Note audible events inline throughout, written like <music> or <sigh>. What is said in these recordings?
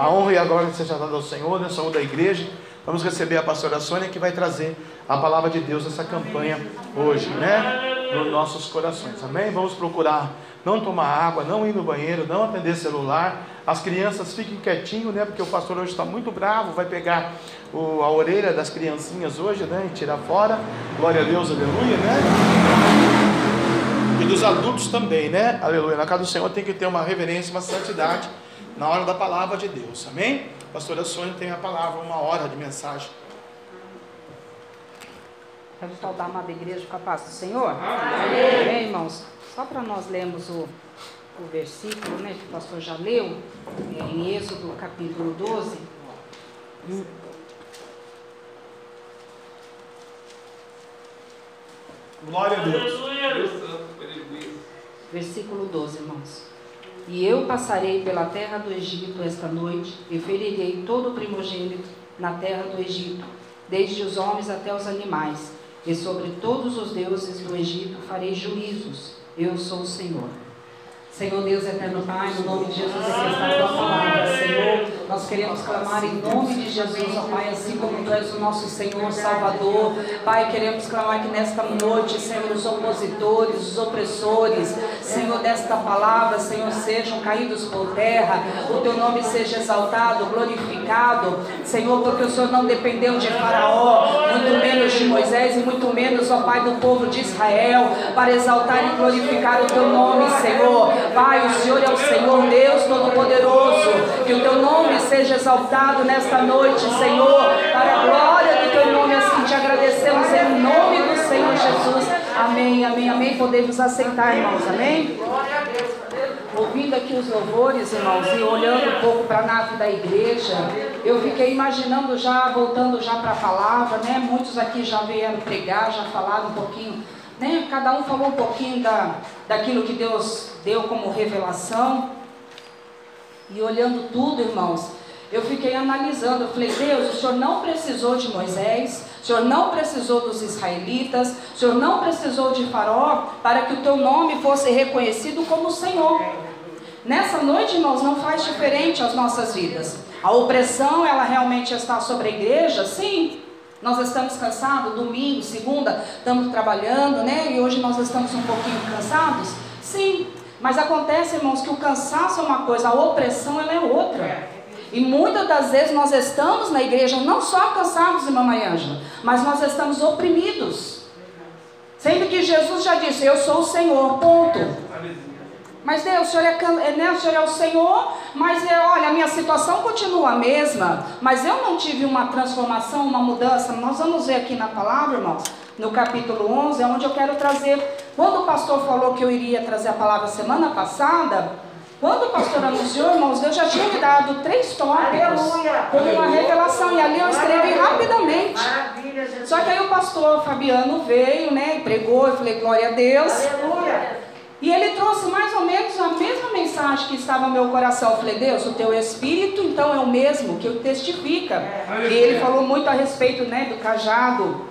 A honra e a glória seja dada ao Senhor, nós somos da igreja. Vamos receber a pastora Sônia que vai trazer a palavra de Deus nessa campanha hoje, né? Nos nossos corações, amém? Vamos procurar não tomar água, não ir no banheiro, não atender celular. As crianças fiquem quietinho, né? Porque o pastor hoje está muito bravo, vai pegar o, a orelha das criancinhas hoje, né? E tirar fora. Glória a Deus, aleluia, né? E dos adultos também, né? Aleluia. Na casa do Senhor tem que ter uma reverência, uma santidade na hora da palavra de Deus, amém? Pastora Sônia tem a palavra, uma hora de mensagem. Quero saudar a amada igreja com a paz do Senhor. Amém, Amém irmãos. Só para nós lermos o, o versículo, né, que o pastor já leu, é, em Êxodo capítulo 12. Glória a Deus. Versículo 12, irmãos. E eu passarei pela terra do Egito esta noite, e ferirei todo o primogênito na terra do Egito, desde os homens até os animais, e sobre todos os deuses do Egito farei juízos. Eu sou o Senhor. Senhor Deus eterno Pai, no nome de Jesus, aqui está a tua palavra, Senhor. Nós queremos clamar em nome de Jesus, ó Pai, assim como tu és o nosso Senhor Salvador. Pai, queremos clamar que nesta noite, Senhor, os opositores, os opressores, Senhor, desta palavra, Senhor, sejam caídos por terra. O teu nome seja exaltado, glorificado, Senhor, porque o Senhor não dependeu de Faraó, muito menos de Moisés e muito menos, ó Pai, do povo de Israel, para exaltar e glorificar o teu nome, Senhor. Pai, o Senhor é o Senhor Deus Todo-Poderoso. Que o teu nome seja exaltado nesta noite, Senhor, para a glória do teu nome. Assim te agradecemos em nome do Senhor Jesus. Amém, amém, amém. Podemos aceitar, irmãos, amém? Ouvindo aqui os louvores, irmãos, e olhando um pouco para a nave da igreja, eu fiquei imaginando já, voltando já para a palavra, né? Muitos aqui já vieram pregar, já falaram um pouquinho né? Cada um falou um pouquinho da, daquilo que Deus deu como revelação. E olhando tudo, irmãos, eu fiquei analisando. Eu falei, Deus, o Senhor não precisou de Moisés, o Senhor não precisou dos israelitas, o Senhor não precisou de Faraó para que o teu nome fosse reconhecido como Senhor. Nessa noite, irmãos, não faz diferente as nossas vidas. A opressão, ela realmente está sobre a igreja? Sim. Nós estamos cansados, domingo, segunda, estamos trabalhando, né? E hoje nós estamos um pouquinho cansados? Sim. Mas acontece, irmãos, que o cansaço é uma coisa, a opressão ela é outra. E muitas das vezes nós estamos na igreja não só cansados, irmã Ângela, mas nós estamos oprimidos. Sendo que Jesus já disse, eu sou o Senhor, ponto. Mas Deus, o Senhor é, né, o Senhor é o Senhor, mas é, olha, a minha situação continua a mesma, mas eu não tive uma transformação, uma mudança. Nós vamos ver aqui na palavra, irmãos, no capítulo 11, é onde eu quero trazer. Quando o pastor falou que eu iria trazer a palavra semana passada, quando o pastor anunciou, irmãos, Deus já tinha me dado três tópicos como uma revelação, e ali eu escrevi rapidamente. Só que aí o pastor Fabiano veio, né, e pregou, eu falei, glória a Deus. Aleluia. E ele trouxe mais ou menos a mesma mensagem que estava no meu coração. Eu falei, Deus, o teu espírito então é o mesmo que o testifica. É. E ele falou muito a respeito né, do cajado.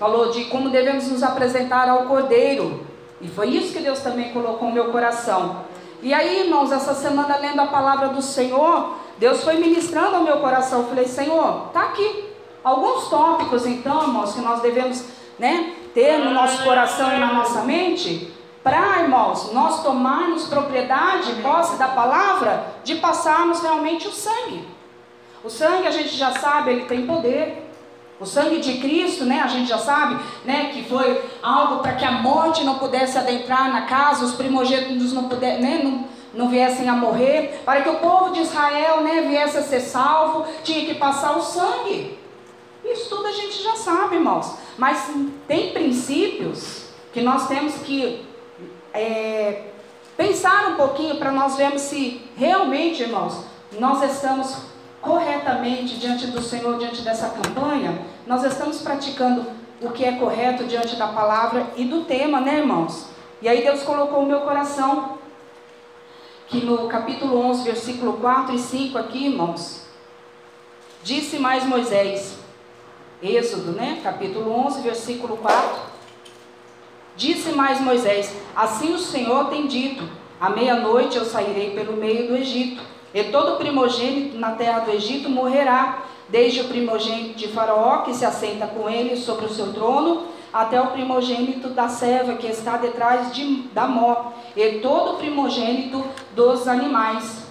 Falou de como devemos nos apresentar ao cordeiro. E foi isso que Deus também colocou no meu coração. E aí, irmãos, essa semana lendo a palavra do Senhor, Deus foi ministrando ao meu coração. Eu falei, Senhor, está aqui. Alguns tópicos, então, irmãos, que nós devemos né, ter no nosso coração e na nossa mente para, irmãos, nós tomarmos propriedade, posse da palavra, de passarmos realmente o sangue. O sangue a gente já sabe, ele tem poder. O sangue de Cristo, né, a gente já sabe, né, que foi algo para que a morte não pudesse adentrar na casa, os primogênitos não, puder, né, não, não viessem a morrer, para que o povo de Israel, né, viesse a ser salvo, tinha que passar o sangue. Isso tudo a gente já sabe, irmãos. Mas tem princípios que nós temos que é, pensar um pouquinho para nós vermos se realmente, irmãos, nós estamos corretamente diante do Senhor, diante dessa campanha, nós estamos praticando o que é correto diante da palavra e do tema, né, irmãos? E aí Deus colocou no meu coração que no capítulo 11, versículo 4 e 5 aqui, irmãos, disse mais Moisés, Êxodo, né, capítulo 11, versículo 4, Disse mais Moisés: Assim o Senhor tem dito: À meia-noite eu sairei pelo meio do Egito, E todo primogênito na terra do Egito morrerá, desde o primogênito de Faraó, que se assenta com ele sobre o seu trono, até o primogênito da serva que está detrás de, da mó, e todo primogênito dos animais.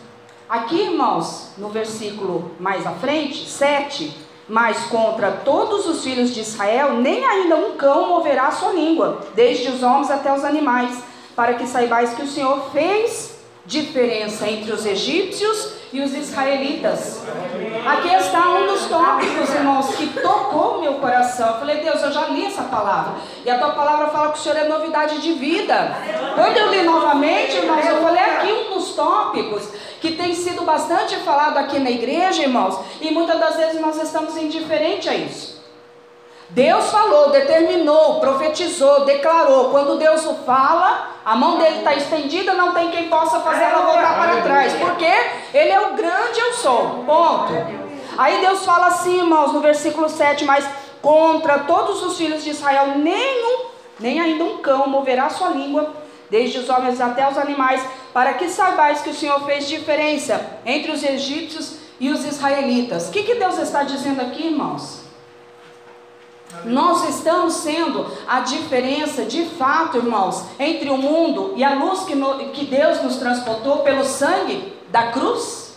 Aqui, irmãos, no versículo mais à frente, 7, mas contra todos os filhos de Israel, nem ainda um cão moverá sua língua, desde os homens até os animais, para que saibais que o Senhor fez diferença entre os egípcios e os israelitas. Aqui está um dos tópicos, irmãos, que tocou meu coração. Eu falei, Deus, eu já li essa palavra. E a tua palavra fala que o Senhor é novidade de vida. Quando eu li novamente, irmãos, eu falei aqui um dos tópicos que tem sido bastante falado aqui na igreja, irmãos, e muitas das vezes nós estamos indiferentes a isso. Deus falou, determinou, profetizou, declarou. Quando Deus o fala, a mão dele está estendida, não tem quem possa fazer ela voltar para trás. Porque Ele é o grande eu sou. Ponto. Aí Deus fala assim, irmãos, no versículo 7, mas contra todos os filhos de Israel, nenhum, nem ainda um cão moverá sua língua, desde os homens até os animais, para que saibais que o Senhor fez diferença entre os egípcios e os israelitas. O que, que Deus está dizendo aqui, irmãos? Nós estamos sendo a diferença de fato, irmãos, entre o mundo e a luz que, no, que Deus nos transportou pelo sangue da cruz?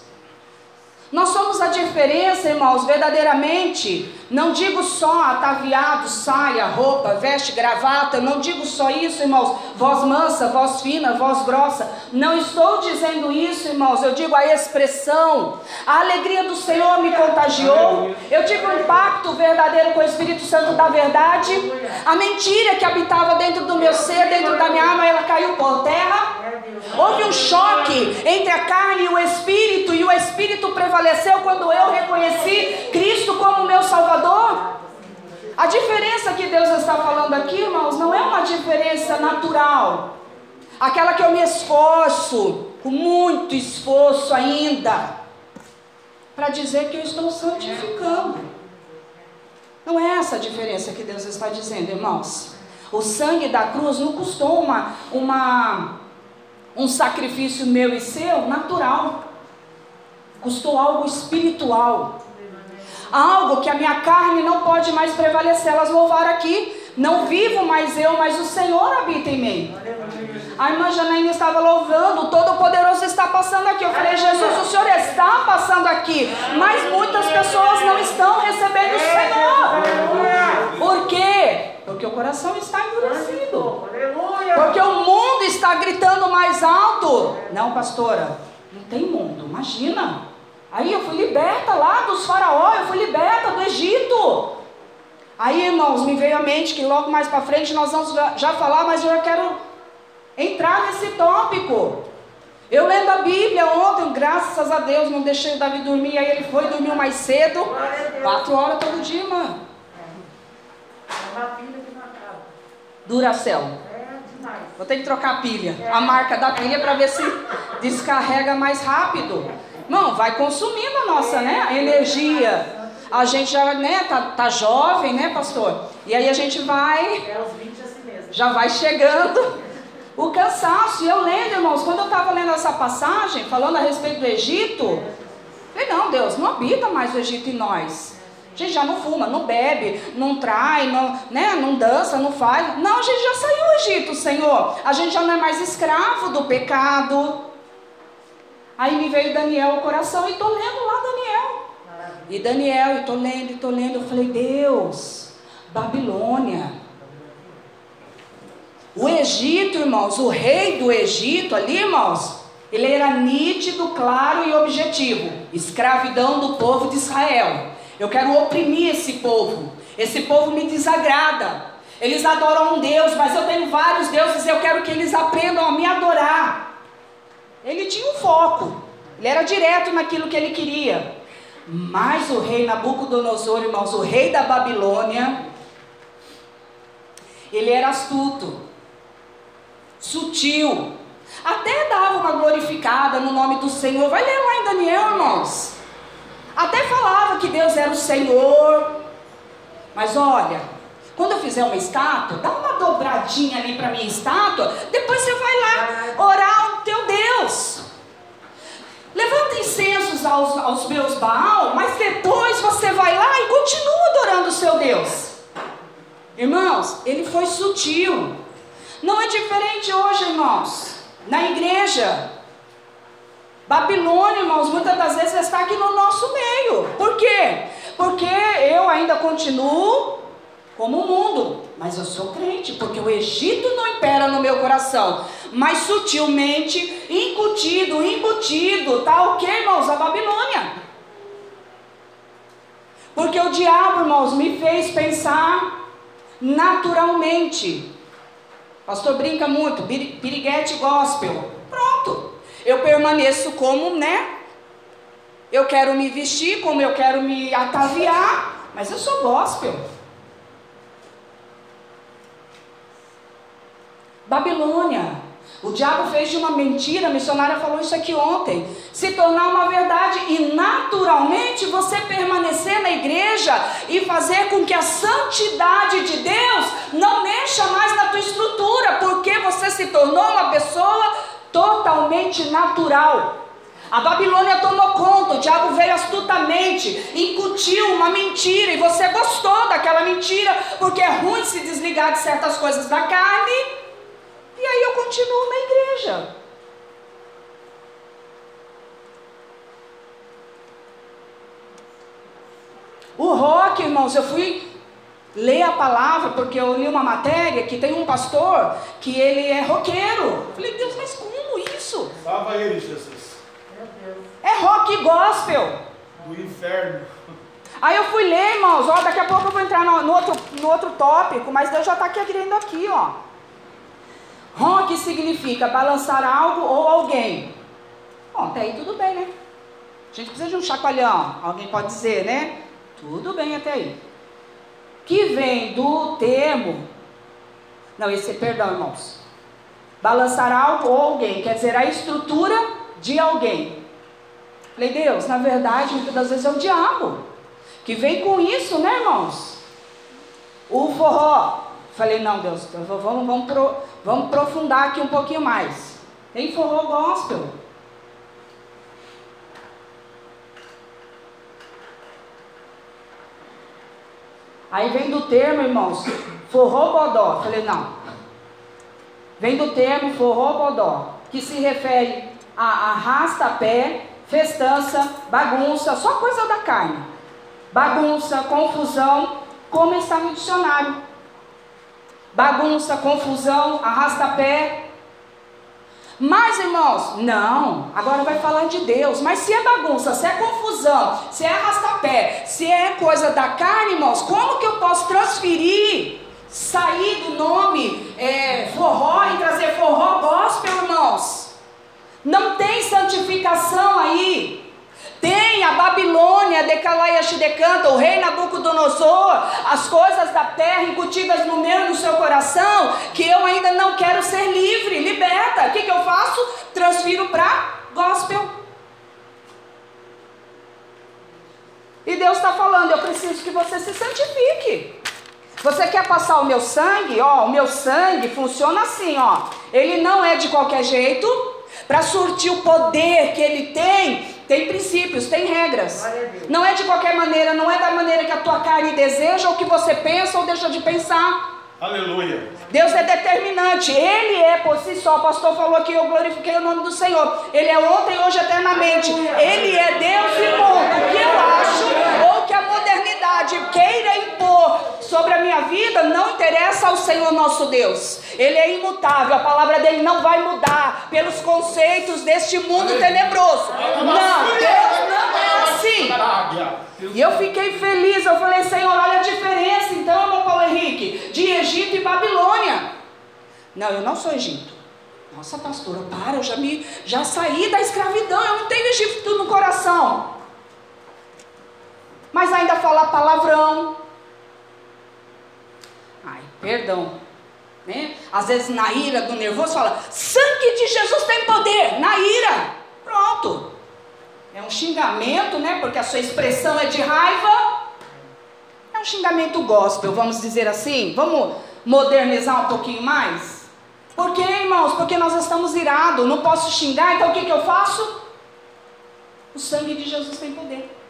Nós somos a diferença, irmãos, verdadeiramente. Não digo só ataviado, saia, roupa, veste, gravata. Não digo só isso, irmãos. Voz mansa, voz fina, voz grossa. Não estou dizendo isso, irmãos. Eu digo a expressão. A alegria do Senhor me contagiou. Eu tive um impacto verdadeiro com o Espírito Santo da verdade. A mentira que habitava dentro do meu ser, dentro da minha alma, ela caiu por terra. Houve um choque entre a carne e o Espírito, e o Espírito prevaleceu quando eu reconheci Cristo como meu Salvador. A diferença que Deus está falando aqui, irmãos, não é uma diferença natural, aquela que eu me esforço, com muito esforço ainda, para dizer que eu estou santificando. Não é essa a diferença que Deus está dizendo, irmãos. O sangue da cruz não custou uma, uma um sacrifício meu e seu natural. Custou algo espiritual. Algo que a minha carne não pode mais prevalecer. Elas louvaram aqui. Não vivo mais eu, mas o Senhor habita em mim. A irmã Janaína estava louvando, Todo-Poderoso está passando aqui. Eu falei, Jesus, o Senhor está passando aqui, mas muitas pessoas não estão recebendo o Senhor. Por quê? Porque o coração está endurecido. Porque o mundo está gritando mais alto. Não, pastora, não tem mundo, imagina. Aí eu fui liberta lá dos faraó, eu fui liberta do Egito. Aí, irmãos, me veio à mente que logo mais para frente nós vamos já falar, mas eu já quero entrar nesse tópico. Eu lendo a Bíblia ontem, graças a Deus, não deixei o Davi dormir, aí ele foi, dormiu mais cedo. Quatro horas todo dia, mano. É uma pilha que não acaba. Duracell. É demais. Vou ter que trocar a pilha. A marca da pilha para ver se descarrega mais rápido. Não, vai consumindo a nossa, né? Energia. A gente já, né, tá, tá jovem, né, pastor? E aí a gente vai. É os 20 assim mesmo. Já vai chegando o cansaço. E eu lendo, irmãos, quando eu estava lendo essa passagem, falando a respeito do Egito, falei, não, Deus, não habita mais o Egito em nós. A gente já não fuma, não bebe, não trai, não, né, não dança, não faz. Não, a gente já saiu do Egito, Senhor. A gente já não é mais escravo do pecado. Aí me veio Daniel ao coração e estou lendo lá Daniel. E Daniel, e estou lendo, e estou lendo. Eu falei, Deus, Babilônia. O Egito, irmãos, o rei do Egito ali, irmãos, ele era nítido, claro e objetivo. Escravidão do povo de Israel. Eu quero oprimir esse povo. Esse povo me desagrada. Eles adoram um Deus, mas eu tenho vários deuses, eu quero que eles aprendam a me adorar. Foco. Ele era direto naquilo que ele queria. Mas o rei Nabucodonosor, irmãos, o rei da Babilônia, ele era astuto, sutil, até dava uma glorificada no nome do Senhor. Vai ler lá em Daniel, irmãos. Até falava que Deus era o Senhor. Mas olha, quando eu fizer uma estátua, dá uma dobradinha ali para minha estátua, depois você vai lá orar ao teu Deus. Levanta incensos aos, aos meus Baal, mas depois você vai lá e continua adorando o seu Deus. Irmãos, ele foi sutil. Não é diferente hoje, irmãos. Na igreja, Babilônia, irmãos, muitas das vezes está aqui no nosso meio. Por quê? Porque eu ainda continuo como o mundo, mas eu sou crente, porque o Egito não impera no meu coração, mas sutilmente incutido, embutido, tá ok, irmãos, a Babilônia. Porque o diabo, irmãos, me fez pensar naturalmente. Pastor brinca muito, piriguete gospel. Pronto. Eu permaneço como, né? Eu quero me vestir como eu quero me ataviar, mas eu sou gospel. Babilônia. O diabo fez de uma mentira, a missionária falou isso aqui ontem, se tornar uma verdade e naturalmente você permanecer na igreja e fazer com que a santidade de Deus não mexa mais na tua estrutura, porque você se tornou uma pessoa totalmente natural. A Babilônia tomou conta, o diabo veio astutamente, incutiu uma mentira e você gostou daquela mentira, porque é ruim se desligar de certas coisas da carne. E aí eu continuo na igreja. O rock, irmãos, eu fui ler a palavra porque eu li uma matéria que tem um pastor que ele é roqueiro. Eu falei, Deus, mas como isso? Salva ele, Jesus. É rock gospel. Do inferno. Aí eu fui ler, irmãos, ó, daqui a pouco eu vou entrar no, no outro, no outro tópico, mas Deus já está querendo aqui, ó. Rock significa balançar algo ou alguém. Bom, até aí tudo bem, né? A gente precisa de um chacoalhão, alguém pode dizer, né? Tudo bem até aí. Que vem do termo. Não, esse, perdão, irmãos. Balançar algo ou alguém, quer dizer, a estrutura de alguém. Falei, Deus, na verdade, muitas das vezes é o diabo que vem com isso, né, irmãos? O forró. Falei, não, Deus, vamos, vamos, pro, vamos aprofundar aqui um pouquinho mais. Tem forró gospel. Aí vem do termo, irmãos, forró bodó. Falei, não. Vem do termo forró bodó, que se refere a arrasta-pé, festança, bagunça, só coisa da carne. Bagunça, confusão, como está no dicionário. Bagunça, confusão, arrasta-pé. Mas, irmãos, não, agora vai falar de Deus. Mas se é bagunça, se é confusão, se é arrasta-pé, se é coisa da carne, irmãos, como que eu posso transferir, sair do nome é, forró e trazer forró gospel, irmãos? Não tem santificação aí. Tem a Babilônia, Decalaia Shidecanta, o rei Nabucodonosor, as coisas da terra incutidas no meu e no seu coração, que eu ainda não quero ser livre, liberta. O que, que eu faço? Transfiro para gospel. E Deus está falando, eu preciso que você se santifique. Você quer passar o meu sangue? Ó, o meu sangue funciona assim, ó. Ele não é de qualquer jeito, para surtir o poder que ele tem, tem princípios, tem regras. Não é de qualquer maneira, não é da maneira que a tua carne deseja, ou que você pensa ou deixa de pensar. Aleluia. Deus é determinante. Ele é por si só. O pastor falou aqui, eu glorifiquei o nome do Senhor. Ele é ontem, hoje, eternamente. Ele é Deus e ponto. O que eu acho, ou que a modernidade queira impor sobre a minha vida, não interessa ao Senhor nosso Deus. Ele é imutável. A palavra dele não vai mudar pelos conceitos deste mundo tenebroso. Não, Deus não é assim. E eu fiquei feliz, eu falei, Senhor, olha a diferença então, meu Paulo Henrique, de Egito e Babilônia. Não, eu não sou Egito. Nossa, pastora, para, eu já, me, já saí da escravidão, eu não tenho Egito no coração. Mas ainda fala palavrão. Ai, perdão. Né? Às vezes na ira do nervoso fala, sangue de Jesus tem poder, na ira. Pronto. É um xingamento, né? Porque a sua expressão é de raiva. É um xingamento gospel, vamos dizer assim. Vamos modernizar um pouquinho mais? Por quê, irmãos? Porque nós estamos irados. Não posso xingar, então o que, que eu faço? O sangue de Jesus tem poder.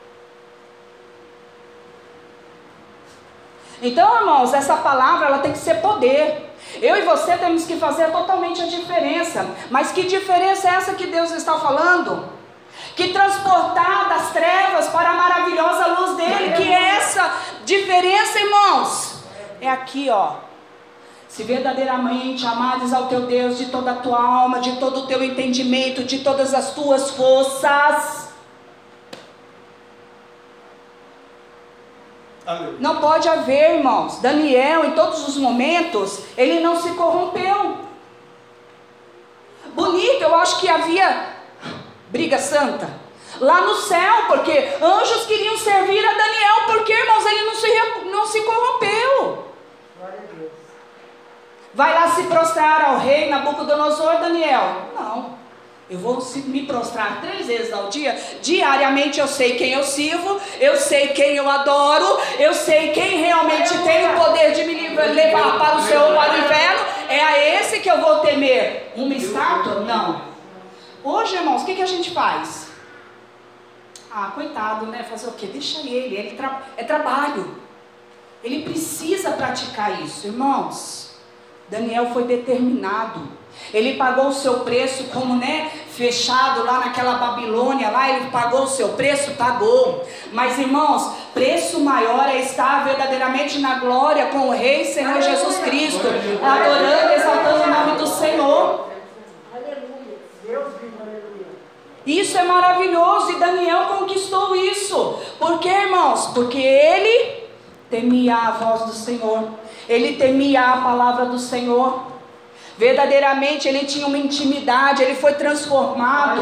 Então, irmãos, essa palavra ela tem que ser poder. Eu e você temos que fazer totalmente a diferença. Mas que diferença é essa que Deus está falando? Que transportar das trevas para a maravilhosa luz dele. Que é essa diferença, irmãos? É aqui, ó. Se verdadeiramente amares ao teu Deus de toda a tua alma, de todo o teu entendimento, de todas as tuas forças. Não pode haver, irmãos. Daniel, em todos os momentos, ele não se corrompeu. Bonito, eu acho que havia briga santa lá no céu, porque anjos queriam servir a Daniel, porque, irmãos, ele não se, não se corrompeu. Vai lá se prostrar ao rei Nabucodonosor, Daniel? Não. Eu vou me prostrar três vezes ao dia. Diariamente eu sei quem eu sirvo, eu sei quem eu adoro, eu sei quem realmente tem o poder de me levar para o céu ou para o inferno. É a esse que eu vou temer. Uma estátua? Não. Hoje, irmãos, o que, que a gente faz? Ah, coitado, né? Fazer o quê? Deixa ele, ele tra é trabalho. Ele precisa praticar isso, irmãos. Daniel foi determinado. Ele pagou o seu preço, como né, fechado lá naquela Babilônia, lá ele pagou o seu preço, pagou. Mas irmãos, preço maior é estar verdadeiramente na glória com o Rei Senhor Jesus Cristo, adorando, exaltando o nome do Senhor. Isso é maravilhoso e Daniel conquistou isso. Por quê, irmãos? Porque ele temia a voz do Senhor, ele temia a palavra do Senhor. Verdadeiramente ele tinha uma intimidade, ele foi transformado.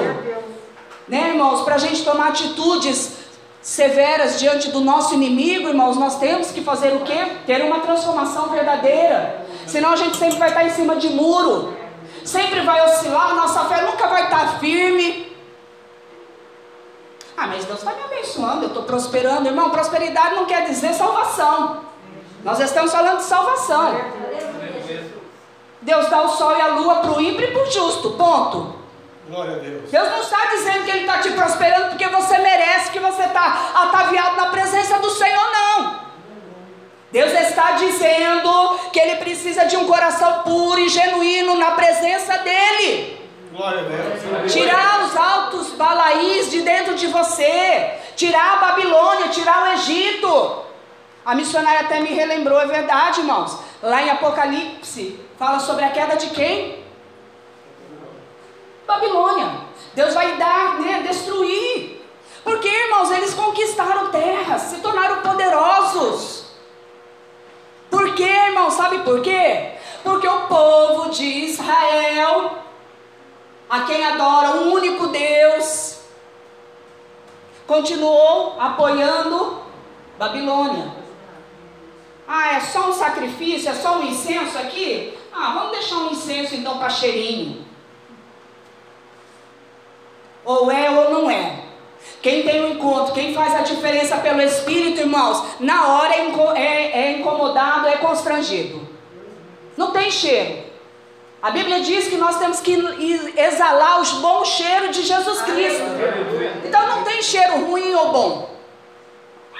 Né, irmãos? Para a gente tomar atitudes severas diante do nosso inimigo, irmãos, nós temos que fazer o quê? Ter uma transformação verdadeira. Senão a gente sempre vai estar em cima de muro. Sempre vai oscilar, nossa fé nunca vai estar firme. Ah, mas Deus está me abençoando, eu estou prosperando. Irmão, prosperidade não quer dizer salvação. Nós estamos falando de salvação. Deus dá o sol e a lua para o ímpio e para o justo. Ponto. Glória a Deus. Deus não está dizendo que Ele está te prosperando porque você merece, que você está ataviado na presença do Senhor, não. Deus está dizendo que Ele precisa de um coração puro e genuíno na presença dEle. Glória a Deus. Tirar os altos balaís de dentro de você. Tirar a Babilônia, tirar o Egito. A missionária até me relembrou, é verdade, irmãos. Lá em Apocalipse, Fala sobre a queda de quem? Babilônia. Deus vai dar, né, destruir. Porque, irmãos, eles conquistaram terras, se tornaram poderosos. Por quê, irmão? Sabe por quê? Porque o povo de Israel, a quem adora o único Deus, continuou apoiando Babilônia. Ah, é só um sacrifício, é só um incenso aqui? Ah, vamos deixar um incenso então para cheirinho. Ou é ou não é. Quem tem o um encontro, quem faz a diferença pelo Espírito, irmãos, na hora é, é, é incomodado, é constrangido. Não tem cheiro. A Bíblia diz que nós temos que exalar os bons cheiros de Jesus Cristo. Então não tem cheiro ruim ou bom.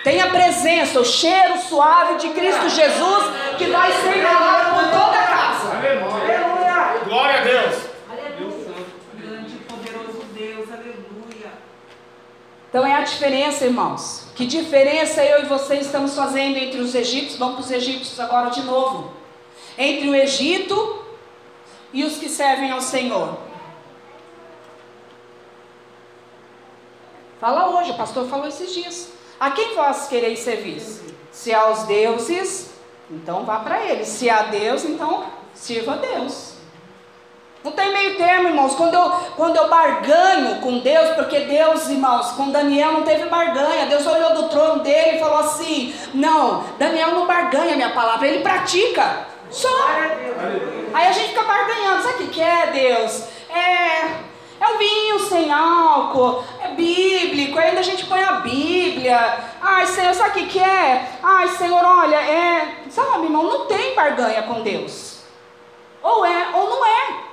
Tem a presença, o cheiro suave de Cristo Jesus que vai ser exalado por toda a casa. Aleluia. Glória a Deus. Aleluia. Grande e poderoso Deus. Aleluia. Então é a diferença, irmãos. Que diferença eu e você estamos fazendo entre os egípcios? Vamos para os egípcios agora de novo. Entre o Egito e os que servem ao Senhor. Fala hoje, o pastor falou esses dias. A quem vós quereis servir? Se aos deuses, então vá para eles. Se a Deus, então sirva a Deus. Não tem meio termo, irmãos. Quando eu, quando eu barganho com Deus, porque Deus, irmãos, com Daniel não teve barganha. Deus olhou do trono dele e falou assim: Não, Daniel não barganha a minha palavra, ele pratica. Só. Aí a gente fica barganhando. Sabe o que é, Deus? É é um vinho sem álcool, é bíblico, ainda a gente põe a Bíblia. Ai, Senhor, sabe o que, que é? Ai, Senhor, olha, é. Sabe, irmão, não tem barganha com Deus. Ou é ou não é.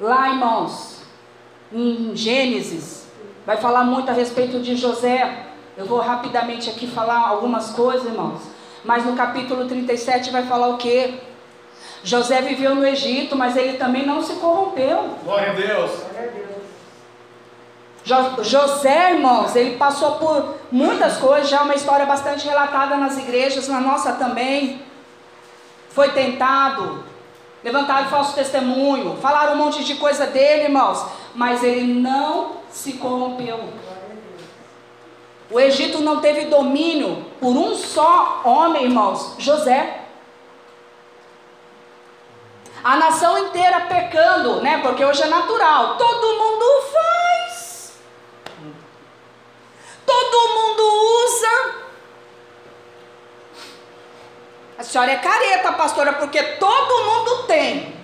Lá, irmãos, em Gênesis, vai falar muito a respeito de José. Eu vou rapidamente aqui falar algumas coisas, irmãos. Mas no capítulo 37 vai falar o quê? José viveu no Egito, mas ele também não se corrompeu. Glória a Deus. José, irmãos, ele passou por muitas coisas, já é uma história bastante relatada nas igrejas, na nossa também. Foi tentado, levantaram falso testemunho, falaram um monte de coisa dele, irmãos, mas ele não se corrompeu. O Egito não teve domínio por um só homem, irmãos, José. A nação inteira pecando, né? Porque hoje é natural. Todo mundo faz. Todo mundo usa. A senhora é careta, pastora, porque todo mundo tem.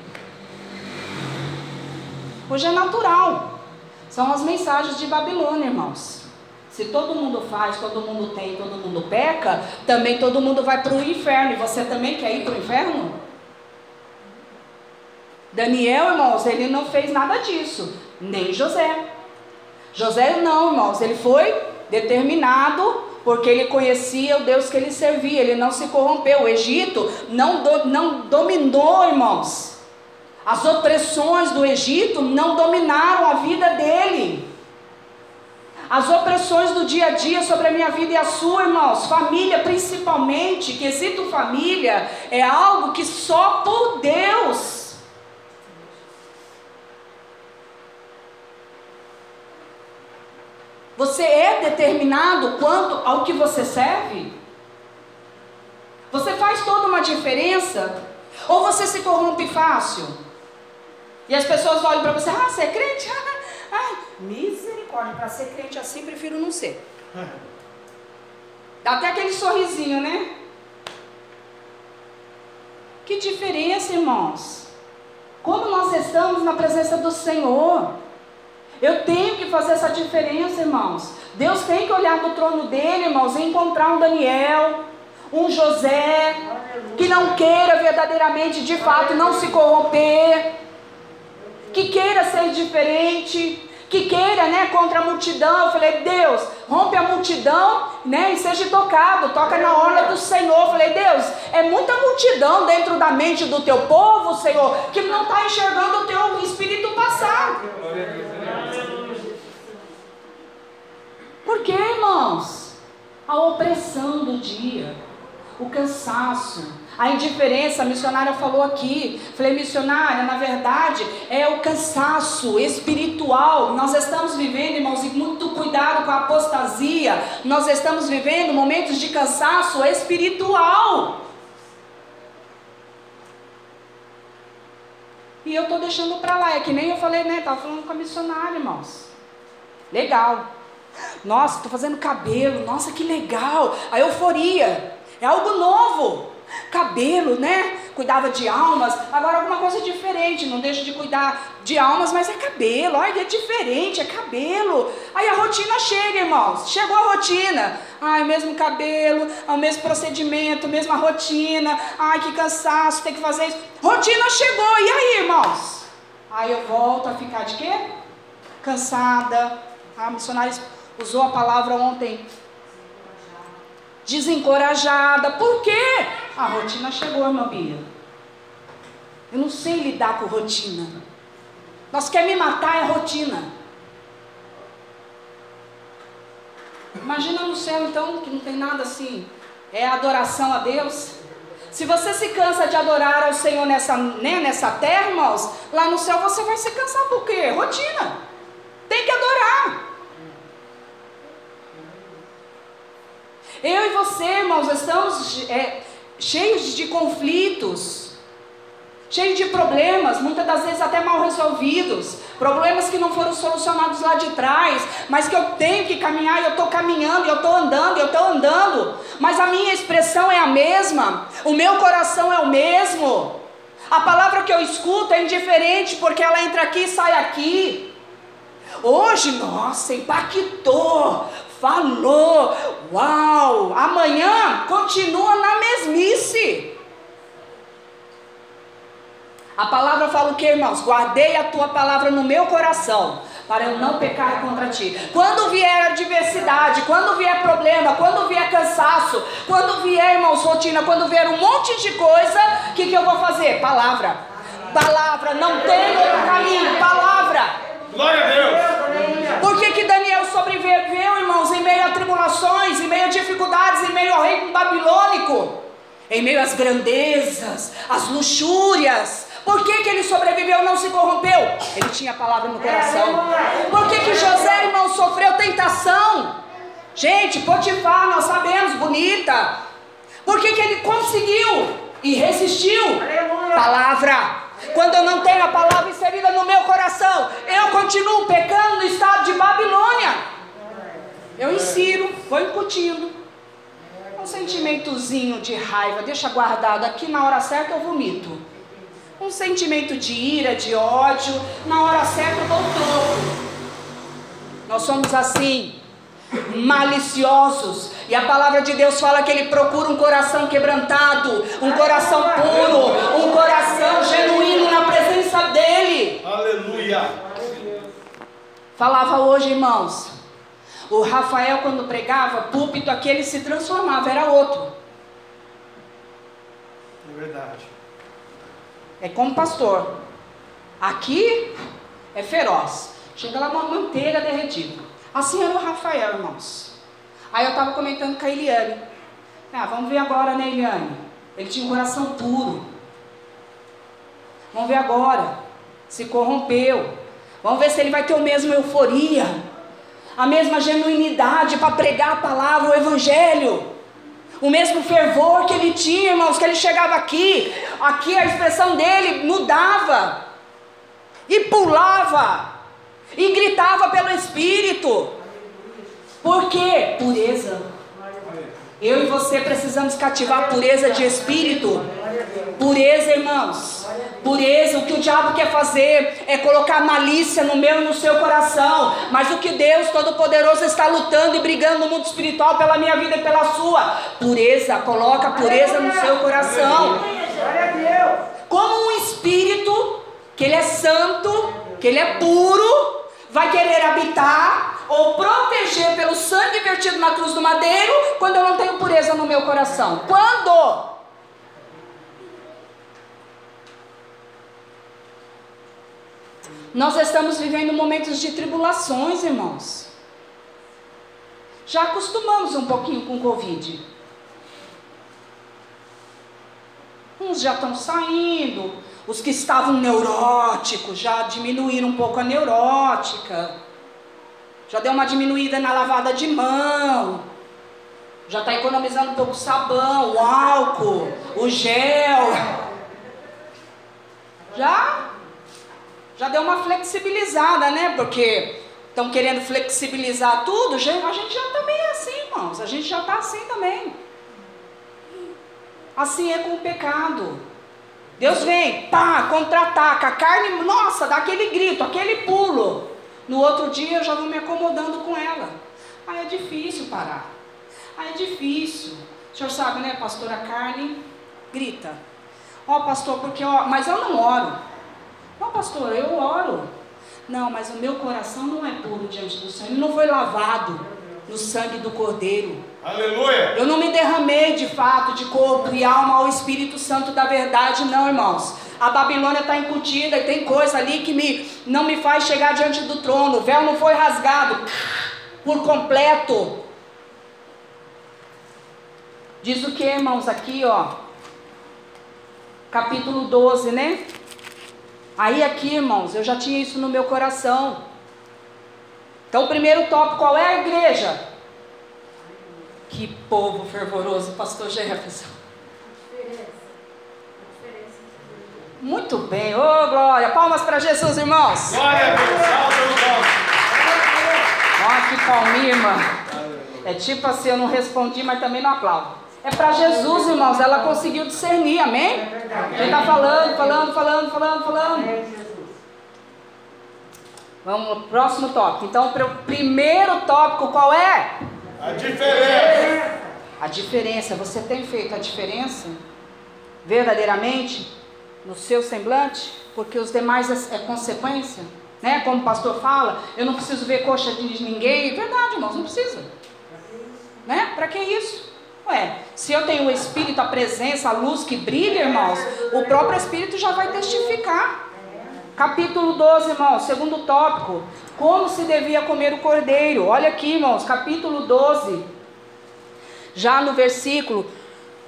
Hoje é natural. São as mensagens de Babilônia, irmãos. Se todo mundo faz, todo mundo tem, todo mundo peca, também todo mundo vai para o inferno. E você também quer ir para o inferno? Daniel, irmãos, ele não fez nada disso, nem José. José não, irmãos, ele foi determinado porque ele conhecia o Deus que ele servia, ele não se corrompeu. O Egito não, do, não dominou, irmãos. As opressões do Egito não dominaram a vida dele. As opressões do dia a dia sobre a minha vida e a sua, irmãos, família principalmente, quesito família, é algo que só por Deus Você é determinado quanto ao que você serve? Você faz toda uma diferença? Ou você se corrompe fácil? E as pessoas olham para você, ah, você é crente? <laughs> Misericórdia, para ser crente assim, prefiro não ser. Dá até aquele sorrisinho, né? Que diferença, irmãos. Como nós estamos na presença do Senhor. Eu tenho que fazer essa diferença, irmãos. Deus tem que olhar do trono dele, irmãos, e encontrar um Daniel, um José, que não queira verdadeiramente, de fato, não se corromper, que queira ser diferente, que queira, né, contra a multidão. Eu falei, Deus, rompe a multidão, né, e seja tocado, toca na hora do Senhor. Eu falei, Deus, é muita multidão dentro da mente do teu povo, Senhor, que não está enxergando o teu espírito passar. Por que, irmãos? A opressão do dia, o cansaço, a indiferença, a missionária falou aqui. Falei, missionária, na verdade é o cansaço espiritual. Nós estamos vivendo, irmãos, e muito cuidado com a apostasia. Nós estamos vivendo momentos de cansaço espiritual. E eu estou deixando para lá. É que nem eu falei, né? Estava falando com a missionária, irmãos. Legal. Nossa, estou fazendo cabelo, nossa, que legal. A euforia, é algo novo. Cabelo, né? Cuidava de almas, agora alguma coisa diferente. Não deixa de cuidar de almas, mas é cabelo. Ai, é diferente, é cabelo. Aí a rotina chega, irmãos. Chegou a rotina. Ai, o mesmo cabelo, o mesmo procedimento, mesma rotina. Ai, que cansaço, tem que fazer isso. Rotina chegou, e aí, irmãos? Aí eu volto a ficar de quê? Cansada. Ah, missionários usou a palavra ontem. Desencorajada. Por quê? A rotina chegou, irmã Bia. Eu não sei lidar com rotina. Nós quer me matar é rotina. Imagina no céu então que não tem nada assim. É adoração a Deus. Se você se cansa de adorar ao Senhor nessa, né, nessa terra, irmãos, lá no céu você vai se cansar por quê? Rotina. Tem que adorar. Eu e você, irmãos, estamos é, cheios de conflitos, cheios de problemas, muitas das vezes até mal resolvidos, problemas que não foram solucionados lá de trás, mas que eu tenho que caminhar, eu estou caminhando, eu estou andando, eu estou andando, mas a minha expressão é a mesma, o meu coração é o mesmo, a palavra que eu escuto é indiferente, porque ela entra aqui e sai aqui. Hoje, nossa, impactou falou, uau, amanhã continua na mesmice. A palavra fala o que, irmãos? Guardei a tua palavra no meu coração, para eu não pecar contra ti. Quando vier adversidade, quando vier problema, quando vier cansaço, quando vier, irmãos, rotina, quando vier um monte de coisa, o que, que eu vou fazer? Palavra. Palavra, não tem outro caminho, palavra. Glória a Deus. Por que, que Daniel sobreviveu, irmãos, em meio a tribulações, em meio a dificuldades, em meio ao reino babilônico, em meio às grandezas, às luxúrias, por que, que ele sobreviveu não se corrompeu? Ele tinha a palavra no coração. Por que, que José, irmão, sofreu tentação? Gente, Potifar, nós sabemos, bonita. Por que, que ele conseguiu e resistiu? Palavra. Quando eu não tenho a palavra inserida no meu coração, eu continuo pecando no estado de Babilônia. Eu insiro, vou incutindo. Um sentimentozinho de raiva, deixa guardado aqui na hora certa eu vomito um sentimento de ira, de ódio, na hora certa voltou. Nós somos assim, maliciosos. E a palavra de Deus fala que Ele procura um coração quebrantado, um coração puro, um coração genuíno. Aleluia. Falava hoje, irmãos. O Rafael, quando pregava, púlpito aquele se transformava, era outro. É verdade. É como pastor. Aqui é feroz. Chega lá uma manteiga derretida. Assim era o Rafael, irmãos. Aí eu estava comentando com a Eliane. Ah, vamos ver agora, né, Eliane? Ele tinha um coração puro. Vamos ver agora. Se corrompeu. Vamos ver se ele vai ter o mesmo euforia, a mesma genuinidade para pregar a palavra, o evangelho o mesmo fervor que ele tinha, irmãos, que ele chegava aqui, aqui a expressão dele mudava, e pulava, e gritava pelo Espírito. Por quê? Pureza. Eu e você precisamos cativar pureza de espírito. Pureza, irmãos. Pureza, o que o diabo quer fazer é colocar malícia no meu e no seu coração. Mas o que Deus Todo-Poderoso está lutando e brigando no mundo espiritual pela minha vida e pela sua. Pureza, coloca pureza no seu coração. Como um espírito, que ele é santo, que ele é puro, vai querer habitar ou proteger pelo sangue vertido na cruz do madeiro quando eu não tenho pureza no meu coração? Quando? Nós estamos vivendo momentos de tribulações, irmãos. Já acostumamos um pouquinho com o Covid. Uns já estão saindo, os que estavam neuróticos já diminuíram um pouco a neurótica já deu uma diminuída na lavada de mão, já está economizando um pouco o sabão, o álcool, o gel. Já? Já deu uma flexibilizada, né? Porque estão querendo flexibilizar tudo, a gente já está meio assim, irmãos. A gente já está assim também. Assim é com o pecado. Deus vem, pá, contra-ataca, a carne, nossa, dá aquele grito, aquele pulo. No outro dia eu já vou me acomodando com ela. Aí é difícil parar. Aí é difícil. O senhor sabe, né, pastora Carne? Grita. Ó, oh, pastor, porque ó, mas eu não oro. Ó, oh, pastor, eu oro. Não, mas o meu coração não é puro diante do Senhor. Ele não foi lavado no sangue do Cordeiro. Aleluia! Eu não me derramei de fato de corpo e alma ao Espírito Santo da verdade, não, irmãos. A Babilônia está incutida e tem coisa ali que me, não me faz chegar diante do trono. O véu não foi rasgado por completo. Diz o que, irmãos, aqui, ó. Capítulo 12, né? Aí aqui, irmãos, eu já tinha isso no meu coração. Então, o primeiro tópico, qual é a igreja? Que povo fervoroso, pastor Jefferson. Muito bem, ô oh, glória. Palmas para Jesus, irmãos. Glória a Deus, salve Olha que palminha, irmã. É tipo assim, eu não respondi, mas também não aplaudo. É para Jesus, irmãos. Ela conseguiu discernir, amém? Quem está falando, falando, falando, falando, falando. Vamos ao próximo tópico. Então, o primeiro tópico qual é? A diferença. A diferença. Você tem feito a diferença? Verdadeiramente? no seu semblante, porque os demais é, é consequência, né? Como o pastor fala, eu não preciso ver coxa de ninguém. Verdade, irmãos, não precisa. Né? Para que isso? Ué, se eu tenho o Espírito, a presença, a luz que brilha, irmãos, o próprio Espírito já vai testificar. Capítulo 12, irmãos, segundo tópico. Como se devia comer o cordeiro. Olha aqui, irmãos, capítulo 12. Já no versículo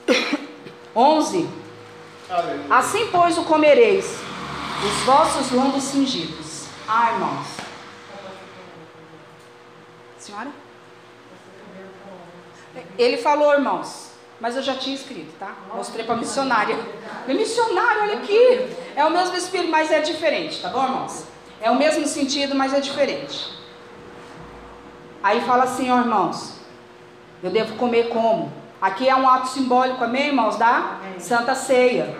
<coughs> 11. Assim, pois, o comereis, os vossos lombos cingidos. Ah, irmãos. Senhora? Ele falou, irmãos, mas eu já tinha escrito, tá? Mostrei para a missionária. <laughs> Missionário, olha aqui. É o mesmo espírito, mas é diferente, tá bom, irmãos? É o mesmo sentido, mas é diferente. Aí fala assim, ó, irmãos, eu devo comer como? Aqui é um ato simbólico, amém, irmãos, da Santa Ceia.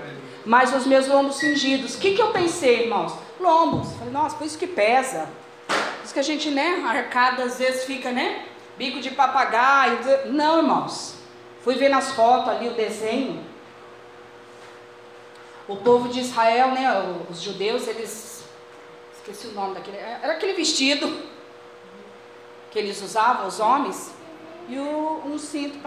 Mas os meus lombos cingidos. O que, que eu pensei, irmãos? Lombos. Falei, nossa, por isso que pesa. Por isso que a gente, né, arcada às vezes fica, né? Bico de papagaio. Não, irmãos. Fui ver nas fotos ali o desenho. O povo de Israel, né, os judeus, eles. Esqueci o nome daquele. Era aquele vestido que eles usavam, os homens, e o, um cinto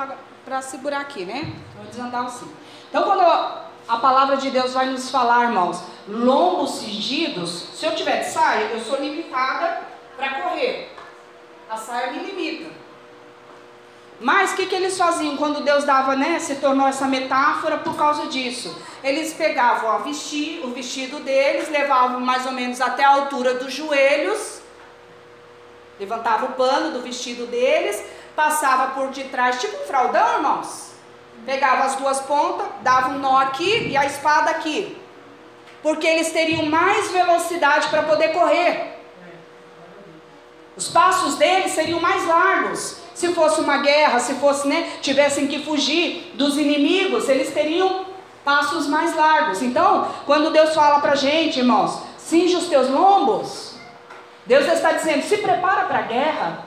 para segurar aqui, né? Então eles andavam assim. Então quando a palavra de Deus vai nos falar, irmãos, lombos cingidos, se eu tiver de saia, eu sou limitada para correr. A saia me limita. Mas o que, que eles faziam quando Deus dava, né? Se tornou essa metáfora por causa disso. Eles pegavam a vestir, o vestido deles, levavam mais ou menos até a altura dos joelhos, levantava o pano do vestido deles, passava por detrás, tipo um fraldão, irmãos. Pegava as duas pontas, dava um nó aqui e a espada aqui. Porque eles teriam mais velocidade para poder correr. Os passos deles seriam mais largos. Se fosse uma guerra, se fosse, né, tivessem que fugir dos inimigos, eles teriam passos mais largos. Então, quando Deus fala para a gente, irmãos, cinge os teus lombos, Deus está dizendo, se prepara para a guerra.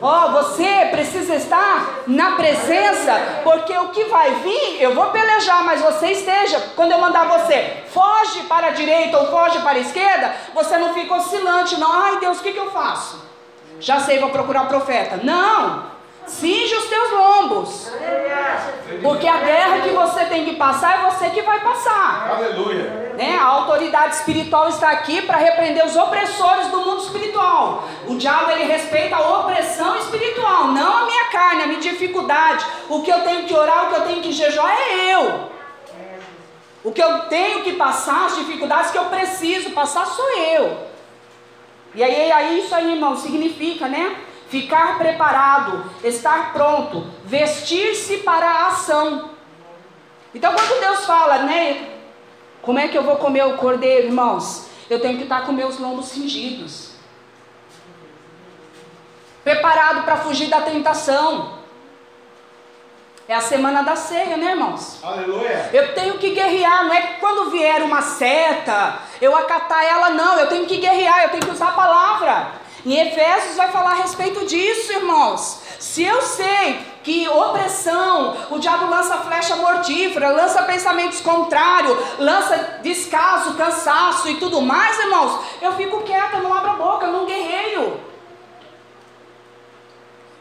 Ó, oh, você precisa estar na presença, porque o que vai vir, eu vou pelejar, mas você esteja. Quando eu mandar você, foge para a direita ou foge para a esquerda, você não fica oscilante, não. Ai Deus, o que, que eu faço? Já sei, vou procurar profeta. Não! Cinge os teus lombos. Porque a guerra que você tem que passar é você que vai passar. Aleluia. Né? A autoridade espiritual está aqui para repreender os opressores do mundo espiritual. O diabo ele respeita a opressão espiritual, não a minha carne, a minha dificuldade. O que eu tenho que orar, o que eu tenho que jejuar é eu. O que eu tenho que passar, as dificuldades que eu preciso passar sou eu. E aí, aí isso aí, irmão, significa, né? Ficar preparado, estar pronto, vestir-se para a ação. Então, quando Deus fala, né? Como é que eu vou comer o cordeiro, irmãos? Eu tenho que estar com meus lombos cingidos, preparado para fugir da tentação. É a semana da ceia, né, irmãos? Aleluia. Eu tenho que guerrear, não é que quando vier uma seta, eu acatar ela, não. Eu tenho que guerrear, eu tenho que usar a palavra. Em Efésios vai falar a respeito disso, irmãos. Se eu sei que opressão, o diabo lança flecha mortífera, lança pensamentos contrários, lança descaso, cansaço e tudo mais, irmãos, eu fico quieta, não abro a boca, não guerreio.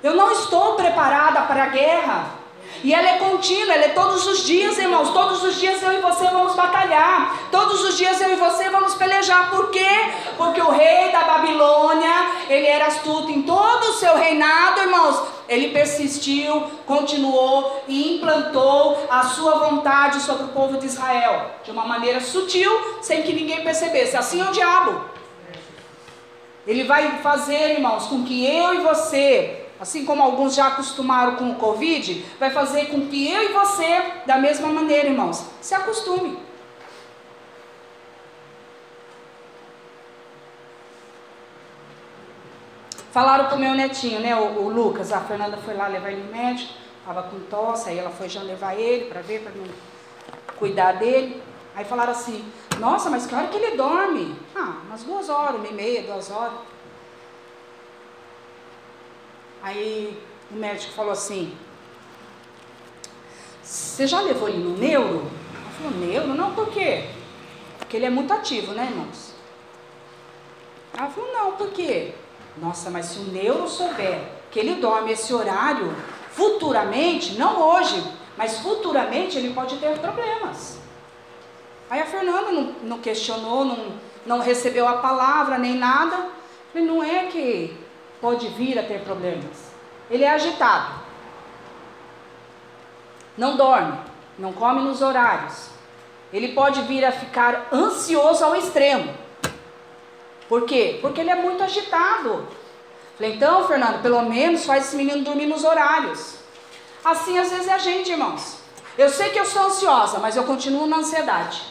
Eu não estou preparada para a guerra. E ela é contínua, ela é todos os dias, irmãos. Todos os dias eu e você vamos batalhar. Todos os dias eu e você vamos pelejar. Por quê? Porque o rei da Babilônia, ele era astuto em todo o seu reinado, irmãos. Ele persistiu, continuou e implantou a sua vontade sobre o povo de Israel de uma maneira sutil, sem que ninguém percebesse. Assim é o diabo. Ele vai fazer, irmãos, com que eu e você assim como alguns já acostumaram com o Covid, vai fazer com que eu e você, da mesma maneira, irmãos, se acostume. Falaram pro meu netinho, né, o, o, Lucas, a Fernanda foi lá levar ele no médico, estava com tosse, aí ela foi já levar ele para ver, para cuidar dele. Aí falaram assim, nossa, mas que hora que ele dorme? Ah, umas duas horas, uma e meia, duas horas. Aí o médico falou assim: Você já levou ele no neuro? Ela falou: Neuro? Não, por quê? Porque ele é muito ativo, né, irmãos? Ela falou, não, por quê? Nossa, mas se o neuro souber que ele dorme esse horário, futuramente, não hoje, mas futuramente ele pode ter problemas. Aí a Fernanda não, não questionou, não, não recebeu a palavra nem nada. Falei, não é que pode vir a ter problemas. Ele é agitado. Não dorme, não come nos horários. Ele pode vir a ficar ansioso ao extremo. Por quê? Porque ele é muito agitado. Falei, então, Fernando, pelo menos faz esse menino dormir nos horários. Assim às vezes é a gente, irmãos. Eu sei que eu sou ansiosa, mas eu continuo na ansiedade.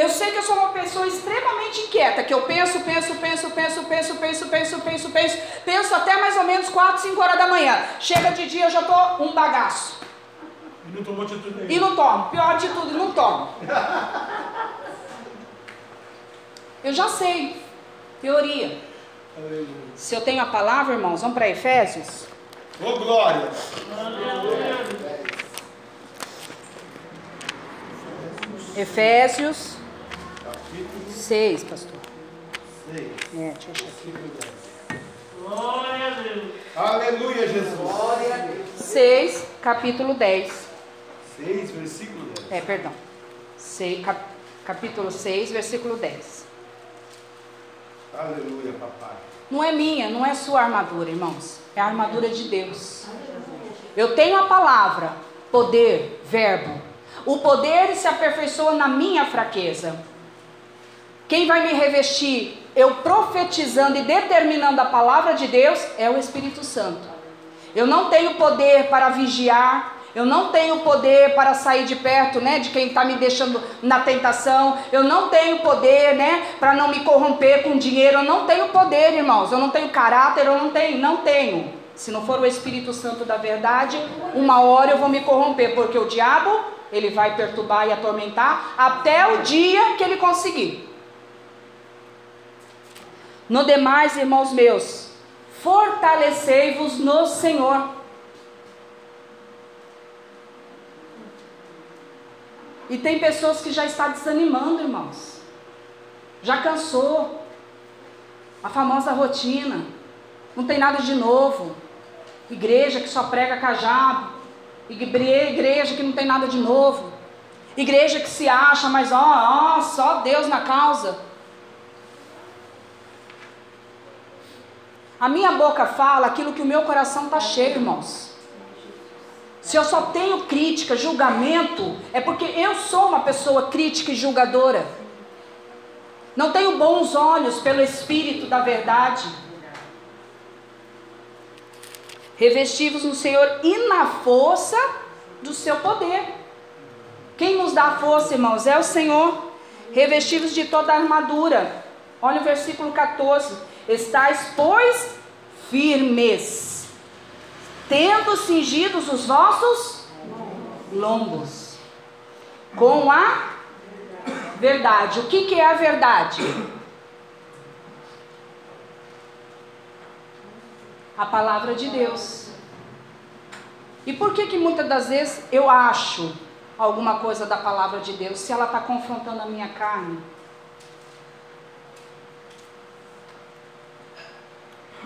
Eu sei que eu sou uma pessoa extremamente inquieta, que eu penso, penso, penso, penso, penso, penso, penso, penso, penso, penso até mais ou menos 4, 5 horas da manhã. Chega de dia, eu já tô um bagaço. E não tomou atitude E não tomo. Pior de tudo, não tomo. Eu já sei. Teoria. Aleluia. Se eu tenho a palavra, irmãos, vamos para Efésios. Ô oh, glória! Efésios 6, pastor. 6. É, deixa eu achar aqui. Glória a Deus. Aleluia, Jesus. Glória a Deus. 6, capítulo 10. 6, versículo 10. É, perdão. 6, cap, capítulo 6, versículo 10. Aleluia, papai. Não é minha, não é sua armadura, irmãos. É a armadura de Deus. Eu tenho a palavra, poder, verbo. O poder se aperfeiçoa na minha fraqueza. Quem vai me revestir, eu profetizando e determinando a palavra de Deus, é o Espírito Santo. Eu não tenho poder para vigiar, eu não tenho poder para sair de perto, né, de quem está me deixando na tentação. Eu não tenho poder, né, para não me corromper com dinheiro. Eu não tenho poder, irmãos. Eu não tenho caráter. Eu não tenho, não tenho. Se não for o Espírito Santo da verdade, uma hora eu vou me corromper, porque o diabo ele vai perturbar e atormentar até o dia que ele conseguir. No demais, irmãos meus, fortalecei-vos no Senhor E tem pessoas que já estão desanimando, irmãos. Já cansou. A famosa rotina. Não tem nada de novo. Igreja que só prega cajado. Igreja que não tem nada de novo. Igreja que se acha, mas ó, ó, só Deus na causa. A minha boca fala aquilo que o meu coração está cheio, irmãos. Se eu só tenho crítica, julgamento, é porque eu sou uma pessoa crítica e julgadora. Não tenho bons olhos pelo Espírito da verdade. Revestivos no Senhor e na força do seu poder. Quem nos dá força, irmãos, é o Senhor. Revestivos de toda a armadura. Olha o versículo 14. Estais, pois, firmes tendo cingidos os vossos lombos com a verdade. O que, que é a verdade? A palavra de Deus. E por que que muitas das vezes eu acho alguma coisa da palavra de Deus se ela está confrontando a minha carne?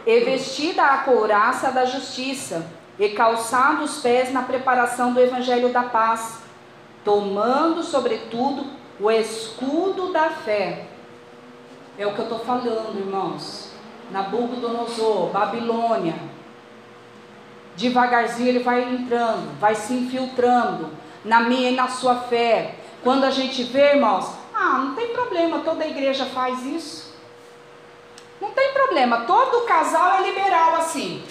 E vestida a couraça da justiça, e calçado os pés na preparação do evangelho da paz, tomando, sobretudo, o escudo da fé. É o que eu estou falando, irmãos. Nabucodonosor, Babilônia. Devagarzinho ele vai entrando, vai se infiltrando na minha e na sua fé. Quando a gente vê, irmãos, ah, não tem problema, toda igreja faz isso. Não tem problema, todo casal é liberal assim.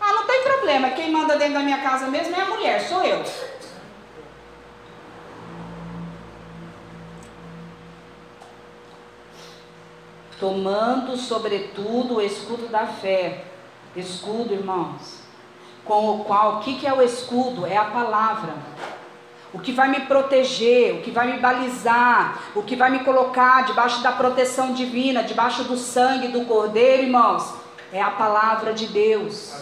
Ah, não tem problema, quem manda dentro da minha casa mesmo é a mulher, sou eu. Tomando sobretudo o escudo da fé. Escudo, irmãos. Com o qual, o que, que é o escudo? É a palavra o que vai me proteger, o que vai me balizar, o que vai me colocar debaixo da proteção divina, debaixo do sangue do Cordeiro, irmãos, é a palavra de Deus.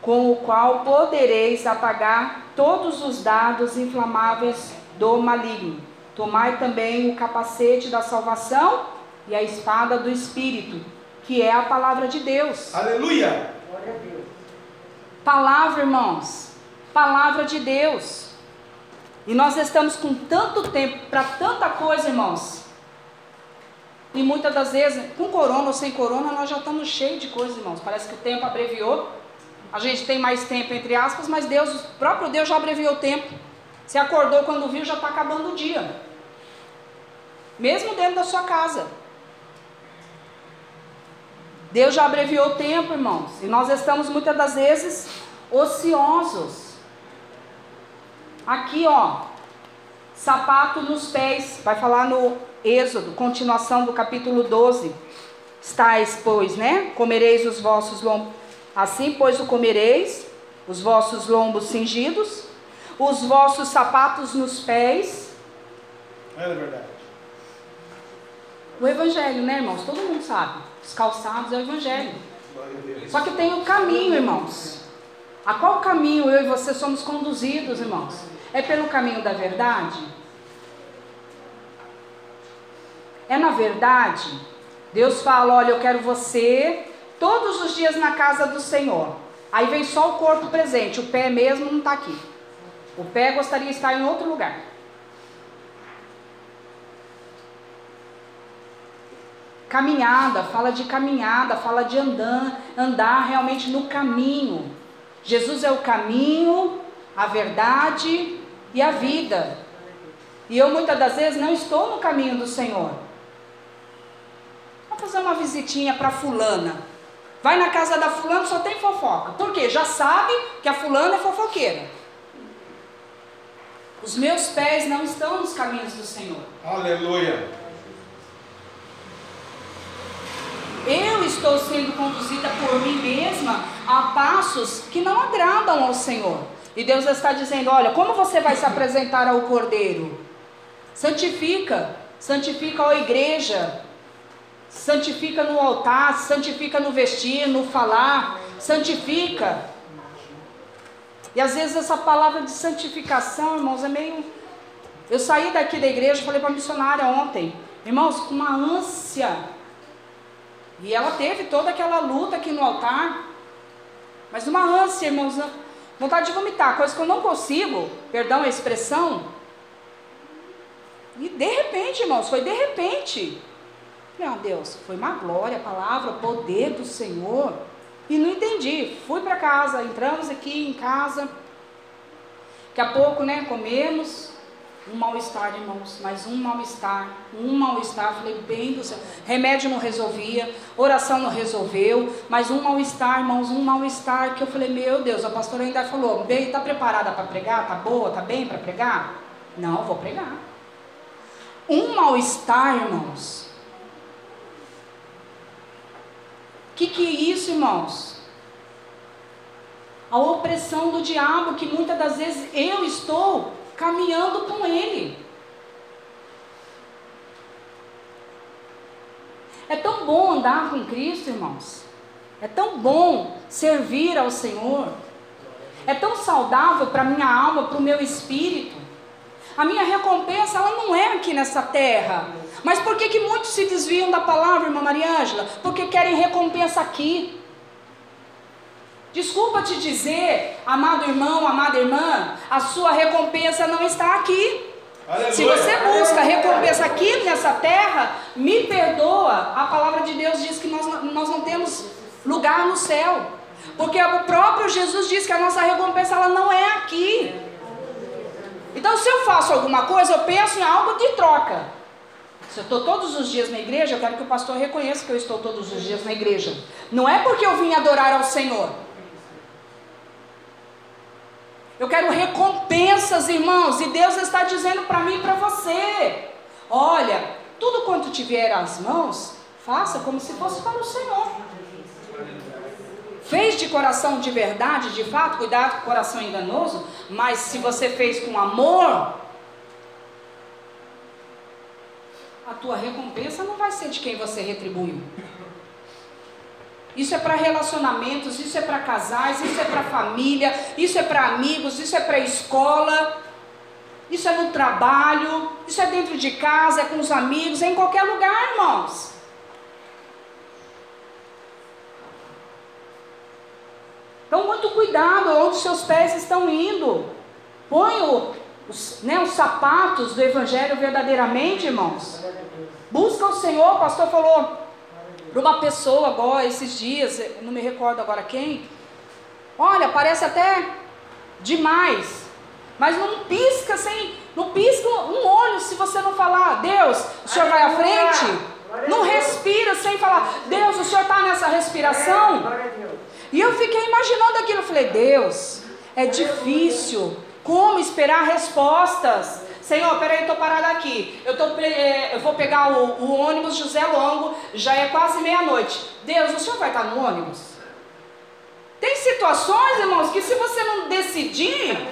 com o qual podereis apagar todos os dados inflamáveis do maligno. Tomai também o capacete da salvação e a espada do Espírito, que é a palavra de Deus. Aleluia! Palavra, irmãos, palavra de Deus. E nós estamos com tanto tempo para tanta coisa, irmãos. E muitas das vezes, com corona ou sem corona, nós já estamos cheios de coisas, irmãos. Parece que o tempo abreviou. A gente tem mais tempo, entre aspas, mas Deus, o próprio Deus já abreviou o tempo. Você acordou quando viu, já está acabando o dia. Mesmo dentro da sua casa. Deus já abreviou o tempo, irmãos. E nós estamos muitas das vezes ociosos. Aqui, ó. Sapato nos pés. Vai falar no Êxodo, continuação do capítulo 12. Estais, pois, né? Comereis os vossos lombos. Assim, pois, o comereis, os vossos lombos cingidos, os vossos sapatos nos pés. É verdade. O Evangelho, né, irmãos? Todo mundo sabe. Os calçados é o Evangelho. Só que tem o caminho, irmãos. A qual caminho eu e você somos conduzidos, irmãos? É pelo caminho da verdade? É na verdade? Deus fala: olha, eu quero você todos os dias na casa do Senhor. Aí vem só o corpo presente, o pé mesmo não está aqui. O pé gostaria de estar em outro lugar. Caminhada, fala de caminhada, fala de andar, andar realmente no caminho. Jesus é o caminho, a verdade e a vida. E eu muitas das vezes não estou no caminho do Senhor. Vamos fazer uma visitinha para fulana. Vai na casa da fulana, só tem fofoca. Por quê? Já sabe que a fulana é fofoqueira. Os meus pés não estão nos caminhos do Senhor. Aleluia! Eu estou sendo conduzida por mim mesma a passos que não agradam ao Senhor. E Deus está dizendo: olha, como você vai se apresentar ao Cordeiro? Santifica, santifica a igreja, santifica no altar, santifica no vestir, no falar, santifica. E às vezes essa palavra de santificação, irmãos, é meio. Eu saí daqui da igreja, falei para a missionária ontem, irmãos, com uma ânsia e ela teve toda aquela luta aqui no altar. Mas uma ânsia, irmãos, vontade de vomitar, coisa que eu não consigo, perdão a expressão. E de repente, irmãos, foi de repente. Meu Deus, foi uma glória, a palavra, poder do Senhor. E não entendi. Fui para casa, entramos aqui em casa. Daqui a pouco, né, comemos um mal-estar, irmãos, mas um mal-estar, um mal-estar, falei, bem do céu, remédio não resolvia, oração não resolveu, mas um mal-estar, irmãos, um mal-estar, que eu falei, meu Deus, a pastora ainda falou, bem, está preparada para pregar? Está boa? Está bem para pregar? Não, vou pregar. Um mal-estar, irmãos. O que, que é isso, irmãos? A opressão do diabo, que muitas das vezes eu estou caminhando com Ele. É tão bom andar com Cristo, irmãos. É tão bom servir ao Senhor. É tão saudável para minha alma, para o meu espírito. A minha recompensa, ela não é aqui nessa terra. Mas por que, que muitos se desviam da palavra, irmã Mariângela? Porque querem recompensa aqui. Desculpa te dizer, amado irmão, amada irmã, a sua recompensa não está aqui. Aleluia. Se você busca recompensa aqui nessa terra, me perdoa. A palavra de Deus diz que nós, nós não temos lugar no céu. Porque o próprio Jesus diz que a nossa recompensa ela não é aqui. Então, se eu faço alguma coisa, eu penso em algo de troca. Se eu estou todos os dias na igreja, eu quero que o pastor reconheça que eu estou todos os dias na igreja. Não é porque eu vim adorar ao Senhor. Eu quero recompensas, irmãos, e Deus está dizendo para mim e para você: olha, tudo quanto tiver às mãos, faça como se fosse para o Senhor. Fez de coração de verdade, de fato, cuidado com o coração enganoso, mas se você fez com amor, a tua recompensa não vai ser de quem você retribuiu. Isso é para relacionamentos, isso é para casais, isso é para família, isso é para amigos, isso é para escola, isso é no trabalho, isso é dentro de casa, é com os amigos, é em qualquer lugar, irmãos. Então, muito cuidado onde seus pés estão indo. Põe o, os, né, os sapatos do Evangelho verdadeiramente, irmãos. Busca o Senhor, o pastor falou para uma pessoa agora, esses dias, não me recordo agora quem. Olha, parece até demais, mas não pisca sem, não pisca um olho se você não falar, Deus, o Senhor vai à frente. Não respira sem falar, Deus, o Senhor está nessa respiração. E eu fiquei imaginando aquilo, eu falei, Deus, é difícil. Como esperar respostas? Senhor, peraí, estou parada aqui. Eu, tô, é, eu vou pegar o, o, ônibus José Longo, já é quase meia-noite. Deus, o senhor vai estar no ônibus? Tem situações, irmãos, que se você não decidir,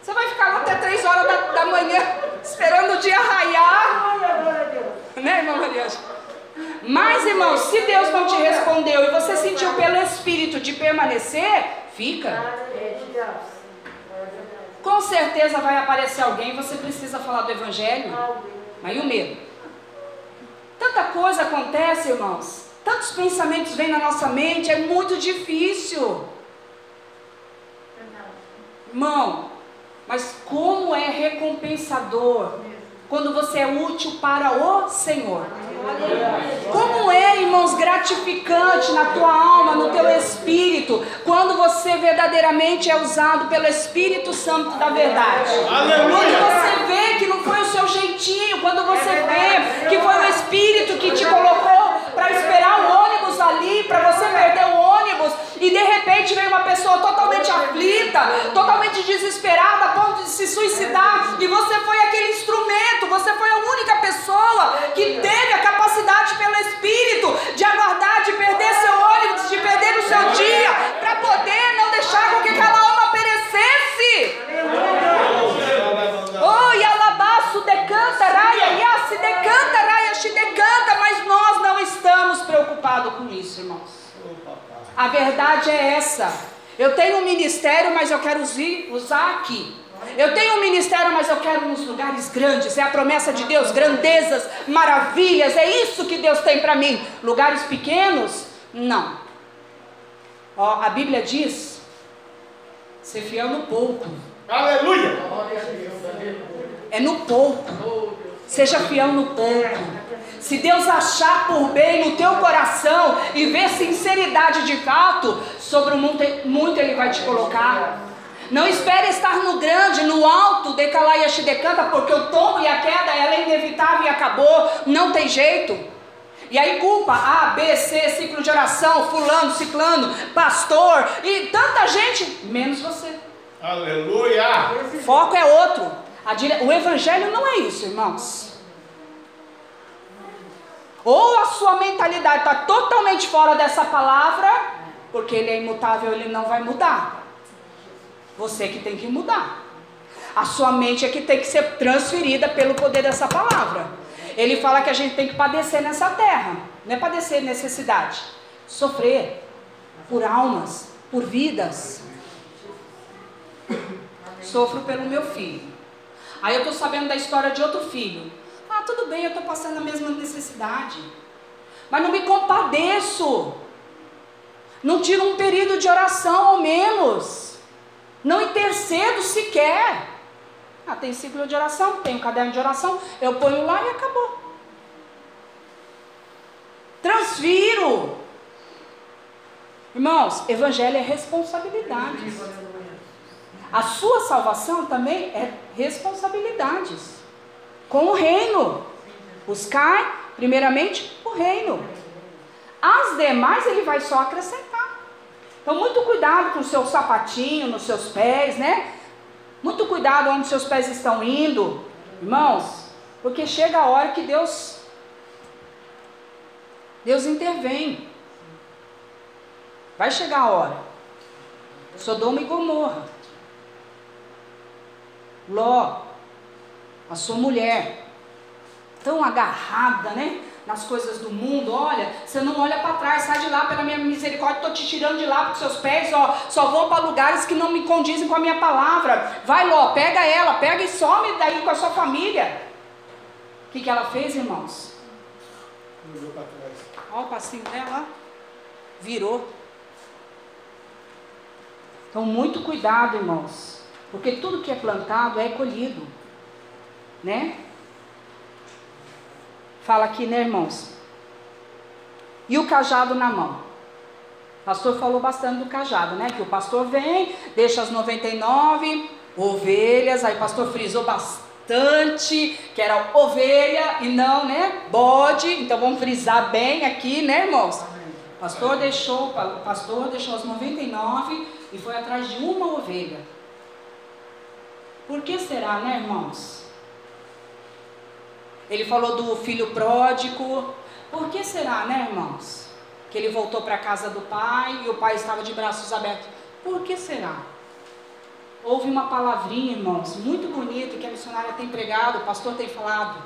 você vai ficar lá até três horas da, da manhã, <laughs> esperando o dia raiar. Né, irmã Maria? Mas, irmãos, se Deus não te respondeu e você sentiu pelo Espírito de permanecer, fica. Com certeza vai aparecer alguém, você precisa falar do Evangelho. Mas e o medo? Tanta coisa acontece, irmãos. Tantos pensamentos vêm na nossa mente, é muito difícil. Irmão, mas como é recompensador quando você é útil para o Senhor. Como é, irmãos, gratificante na tua alma, no teu espírito, quando você verdadeiramente é usado pelo Espírito Santo da verdade. Quando você vê que não foi o seu jeitinho, quando você vê que foi o Espírito que te colocou para esperar o ônibus ali, para você perder o e de repente vem uma pessoa totalmente aflita, totalmente desesperada, a ponto de se suicidar, e você foi aquele instrumento, você foi a única pessoa que teve a capacidade pelo Espírito de aguardar, de perder seu ônibus, de perder o seu dia, para poder não deixar com que aquela alma perecesse. Oh, e alabaço decanta, raia, yassi decanta, raia, se decanta, mas nós não estamos preocupados com isso, irmãos. A verdade é essa. Eu tenho um ministério, mas eu quero usar aqui. Eu tenho um ministério, mas eu quero nos lugares grandes. É a promessa de Deus, grandezas, maravilhas. É isso que Deus tem para mim. Lugares pequenos? Não. Ó, a Bíblia diz: ser fiel no pouco. Aleluia! É no pouco. Seja fiel no pouco. Se Deus achar por bem no teu coração e ver sinceridade de fato, sobre o muito, muito Ele vai te colocar. Não espere estar no grande, no alto, decalar e decanta, porque o tombo e a queda ela é inevitável e acabou, não tem jeito. E aí culpa A, B, C, ciclo de oração, fulano, ciclano, pastor e tanta gente, menos você. Aleluia! Foco é outro. O evangelho não é isso, irmãos. Ou a sua mentalidade está totalmente fora dessa palavra, porque ele é imutável, ele não vai mudar. Você que tem que mudar. A sua mente é que tem que ser transferida pelo poder dessa palavra. Ele fala que a gente tem que padecer nessa terra, não é padecer necessidade, sofrer por almas, por vidas. Sofro pelo meu filho. Aí eu estou sabendo da história de outro filho. Ah, tudo bem, eu estou passando a mesma necessidade. Mas não me compadeço. Não tiro um período de oração ao menos. Não intercedo sequer. Ah, tem ciclo de oração, tem um caderno de oração, eu ponho lá e acabou. Transfiro. Irmãos, evangelho é responsabilidade. A sua salvação também é responsabilidades com o reino. Buscar, primeiramente, o reino. As demais ele vai só acrescentar. Então, muito cuidado com o seu sapatinho nos seus pés, né? Muito cuidado onde seus pés estão indo, irmãos, porque chega a hora que Deus Deus intervém. Vai chegar a hora. Sodoma e Gomorra. Ló, a sua mulher, tão agarrada, né? nas coisas do mundo, olha, você não olha para trás, sai de lá pela minha misericórdia, estou te tirando de lá, porque seus pés ó, só vão para lugares que não me condizem com a minha palavra. Vai, Ló, pega ela, pega e some daí com a sua família. O que, que ela fez, irmãos? Virou para trás. Olha o passinho dela, virou. Então, muito cuidado, irmãos, porque tudo que é plantado é colhido, né? Fala aqui, né, irmãos? E o cajado na mão. O pastor falou bastante do cajado, né? Que o pastor vem, deixa as 99 ovelhas, aí o pastor frisou bastante que era ovelha e não, né? Bode. Então vamos frisar bem aqui, né, irmãos? Pastor deixou, o pastor deixou as 99 e foi atrás de uma ovelha. Por que será, né, irmãos? Ele falou do filho pródigo. Por que será, né, irmãos? Que ele voltou para a casa do pai e o pai estava de braços abertos. Por que será? Houve uma palavrinha, irmãos, muito bonita que a missionária tem pregado, o pastor tem falado.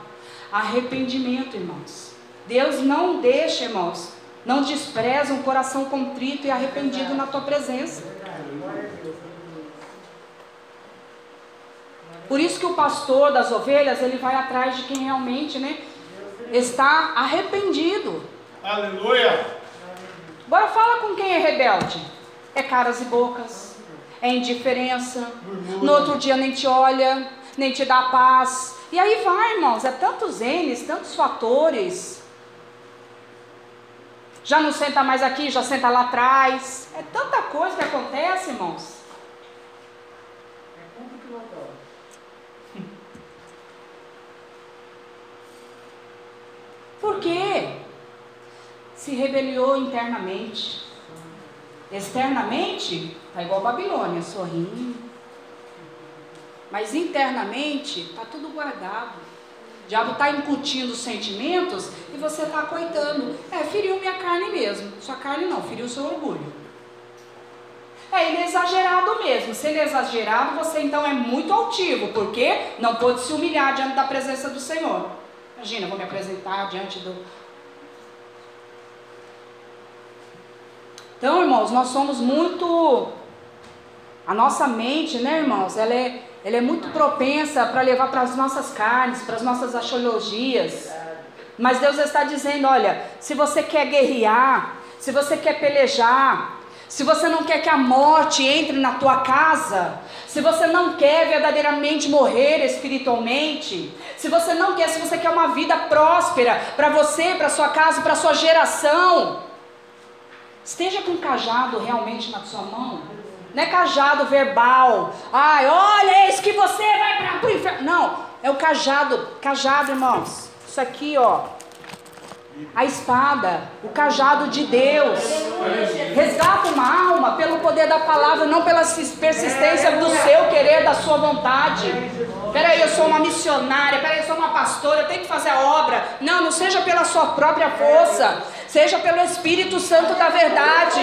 Arrependimento, irmãos. Deus não deixa, irmãos, não despreza um coração contrito e arrependido na tua presença. Por isso que o pastor das ovelhas, ele vai atrás de quem realmente, né, está arrependido. Aleluia. Agora fala com quem é rebelde. É caras e bocas, é indiferença. No outro dia nem te olha, nem te dá paz. E aí vai, irmãos, é tantos N's, tantos fatores. Já não senta mais aqui, já senta lá atrás. É tanta coisa que acontece, irmãos. Por quê? Se rebeliou internamente. Externamente, está igual Babilônia, sorrindo. Mas internamente, está tudo guardado. O diabo está incutindo sentimentos e você está coitando. É, feriu minha carne mesmo. Sua carne não, feriu seu orgulho. É, ele é exagerado mesmo. Se ele é exagerado, você então é muito altivo, porque não pode se humilhar diante da presença do Senhor. Imagina, eu vou me apresentar diante do. Então, irmãos, nós somos muito. A nossa mente, né, irmãos, ela é, ela é muito propensa para levar para as nossas carnes, para as nossas axiologias. Mas Deus está dizendo: olha, se você quer guerrear, se você quer pelejar, se você não quer que a morte entre na tua casa, se você não quer verdadeiramente morrer espiritualmente, se você não quer, se você quer uma vida próspera para você, para sua casa, para sua geração, esteja com cajado realmente na sua mão. Não é cajado verbal. Ai, olha, eis que você vai para o inferno. Não, é o cajado, cajado, irmãos. Isso aqui, ó a espada, o cajado de Deus. Resgata uma alma pelo poder da palavra, não pela persistência do seu querer, da sua vontade. Peraí, eu sou uma missionária, peraí, eu sou uma pastora, eu tenho que fazer a obra. Não, não seja pela sua própria força, seja pelo Espírito Santo da verdade.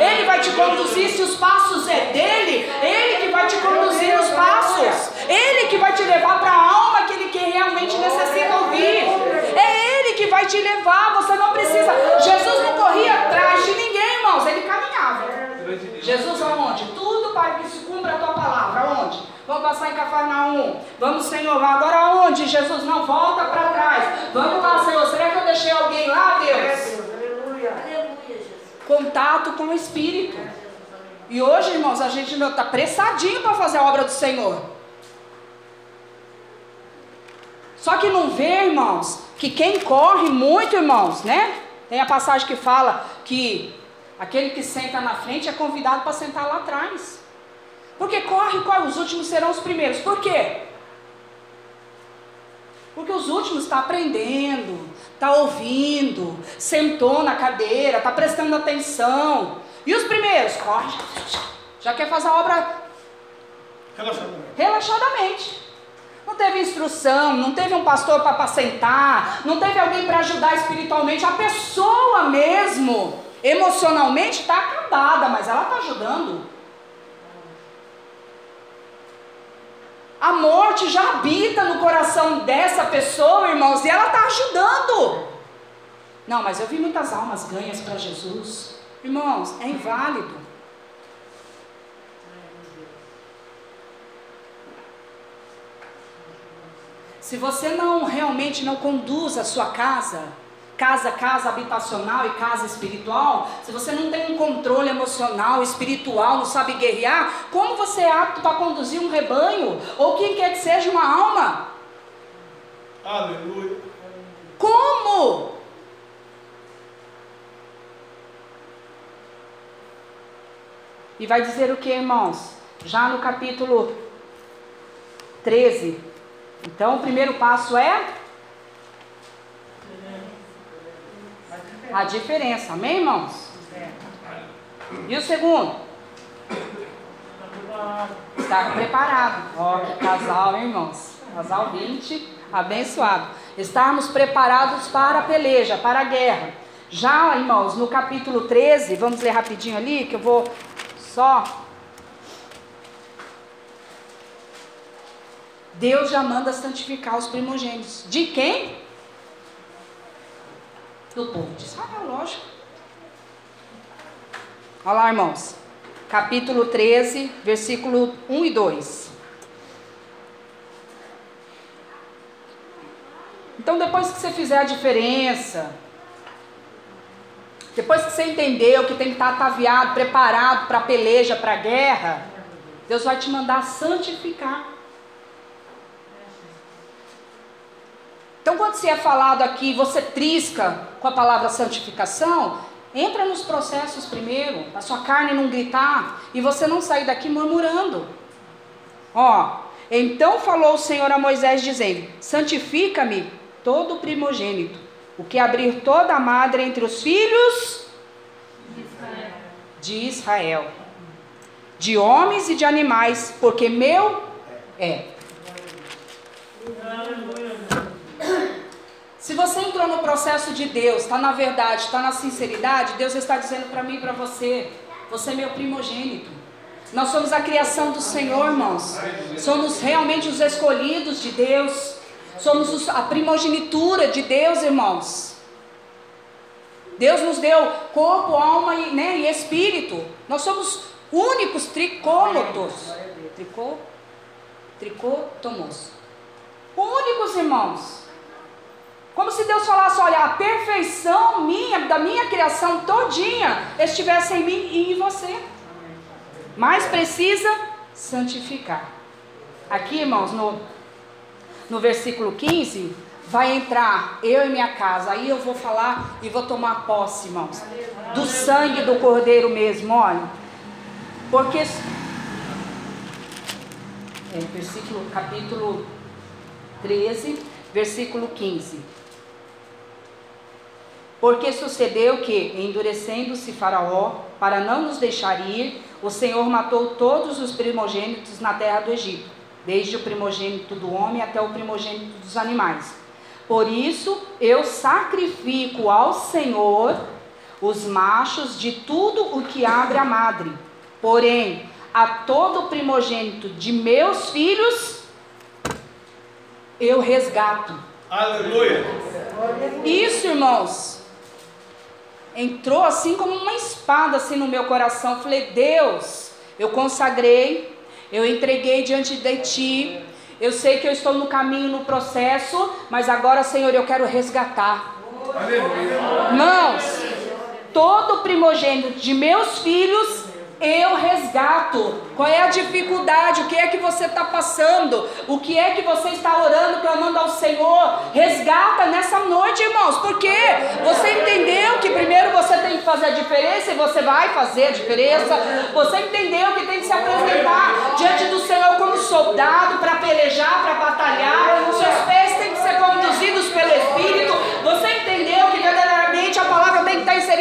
Ele vai te conduzir, se os passos é dele, ele que vai te conduzir nos passos. Ele que vai te levar para a alma que ele que realmente necessita ouvir. Que vai te levar, você não precisa. Jesus não corria atrás de ninguém, irmãos, ele caminhava. Jesus aonde? Tudo para que se cumpra a tua palavra. Aonde? Vamos passar em Cafarnaum. Vamos, Senhor. Agora aonde? Jesus não volta para trás. Vamos lá, Senhor. Será que eu deixei alguém lá, Deus? Aleluia. Contato com o Espírito. E hoje, irmãos, a gente está pressadinho para fazer a obra do Senhor. Só que não vê, irmãos, que quem corre muito, irmãos, né? Tem a passagem que fala que aquele que senta na frente é convidado para sentar lá atrás. Porque corre, corre, os últimos serão os primeiros. Por quê? Porque os últimos estão tá aprendendo, está ouvindo, sentou na cadeira, está prestando atenção. E os primeiros? Corre, já, quer fazer a obra relaxadamente. relaxadamente. Não teve instrução, não teve um pastor para apacentar, não teve alguém para ajudar espiritualmente. A pessoa mesmo, emocionalmente, está acabada, mas ela está ajudando. A morte já habita no coração dessa pessoa, irmãos, e ela está ajudando. Não, mas eu vi muitas almas ganhas para Jesus. Irmãos, é inválido. Se você não realmente não conduz a sua casa, casa, casa habitacional e casa espiritual, se você não tem um controle emocional, espiritual, não sabe guerrear, como você é apto para conduzir um rebanho? Ou quem quer que seja uma alma? Aleluia. Como? E vai dizer o que, irmãos? Já no capítulo 13, então, o primeiro passo é a diferença. Amém, irmãos? E o segundo? Estar preparado. Ó, que casal, hein, irmãos? Casal 20, abençoado. Estarmos preparados para a peleja, para a guerra. Já, irmãos, no capítulo 13, vamos ler rapidinho ali, que eu vou só Deus já manda santificar os primogênitos. De quem? Do povo de Israel, lógico. Olha lá, irmãos. Capítulo 13, versículo 1 e 2. Então, depois que você fizer a diferença, depois que você entendeu que tem que estar ataviado, preparado para a peleja, para a guerra, Deus vai te mandar santificar. Então, quando se é falado aqui, você trisca com a palavra santificação, entra nos processos primeiro, a sua carne não gritar e você não sair daqui murmurando. Ó, então falou o Senhor a Moisés, dizendo: Santifica-me todo primogênito, o que abrir toda a madre entre os filhos de Israel. de Israel, de homens e de animais, porque meu é. Se você entrou no processo de Deus, está na verdade, está na sinceridade, Deus está dizendo para mim e para você: você é meu primogênito. Nós somos a criação do Senhor, irmãos. Somos realmente os escolhidos de Deus. Somos a primogenitura de Deus, irmãos. Deus nos deu corpo, alma e, né, e espírito. Nós somos únicos tricômotos. Tricô? Tricôtomos. Únicos, irmãos. Como se Deus falasse: olha, a perfeição minha, da minha criação todinha, estivesse em mim e em você. Mas precisa santificar. Aqui, irmãos, no, no versículo 15, vai entrar eu e minha casa. Aí eu vou falar e vou tomar posse, irmãos, do sangue do cordeiro mesmo, olha. Porque. É, versículo, capítulo 13, versículo 15. Porque sucedeu que, endurecendo-se Faraó, para não nos deixar ir, o Senhor matou todos os primogênitos na terra do Egito, desde o primogênito do homem até o primogênito dos animais. Por isso eu sacrifico ao Senhor os machos de tudo o que abre a madre. Porém, a todo primogênito de meus filhos eu resgato. Aleluia. Isso, irmãos, entrou assim como uma espada assim no meu coração. falei, Deus, eu consagrei, eu entreguei diante de ti. Eu sei que eu estou no caminho, no processo, mas agora, Senhor, eu quero resgatar. Irmãos, todo primogênito de meus filhos eu resgato. Qual é a dificuldade? O que é que você está passando? O que é que você está orando, clamando ao Senhor? Resgata nessa noite, irmãos. Porque você entendeu que primeiro você tem que fazer a diferença e você vai fazer a diferença. Você entendeu que tem que se apresentar diante do Senhor como soldado para pelejar, para batalhar. Seus pés têm que ser conduzidos pelo Espírito. Você entendeu que verdadeiramente a palavra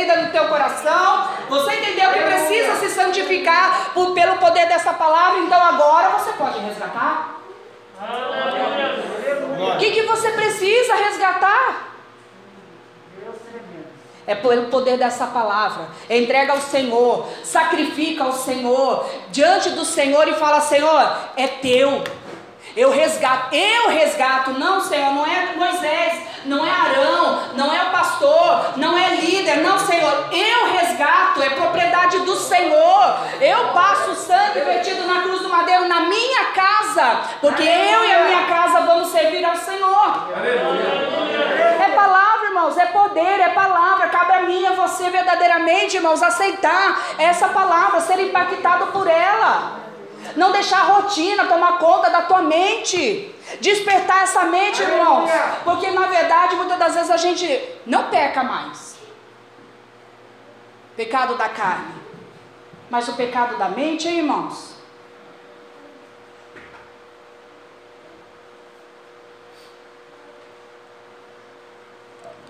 inserida no teu coração. Você entendeu que precisa se santificar por, pelo poder dessa palavra, então agora você pode resgatar. O que, que você precisa resgatar? É pelo poder dessa palavra. Entrega ao Senhor, sacrifica ao Senhor, diante do Senhor e fala: Senhor, é teu. Eu resgato, eu resgato, não, Senhor, não é Moisés, não é Arão, não é o pastor, não é líder, não, Senhor, eu resgato, é propriedade do Senhor. Eu passo o sangue vertido na cruz do madeiro na minha casa, porque eu e a minha casa vamos servir ao Senhor. É palavra, irmãos, é poder, é palavra. Cabe a mim e a você verdadeiramente, irmãos, aceitar essa palavra, ser impactado por ela. Não deixar a rotina tomar conta da tua mente. Despertar essa mente, irmãos. Porque na verdade, muitas das vezes a gente não peca mais. Pecado da carne. Mas o pecado da mente, hein, irmãos?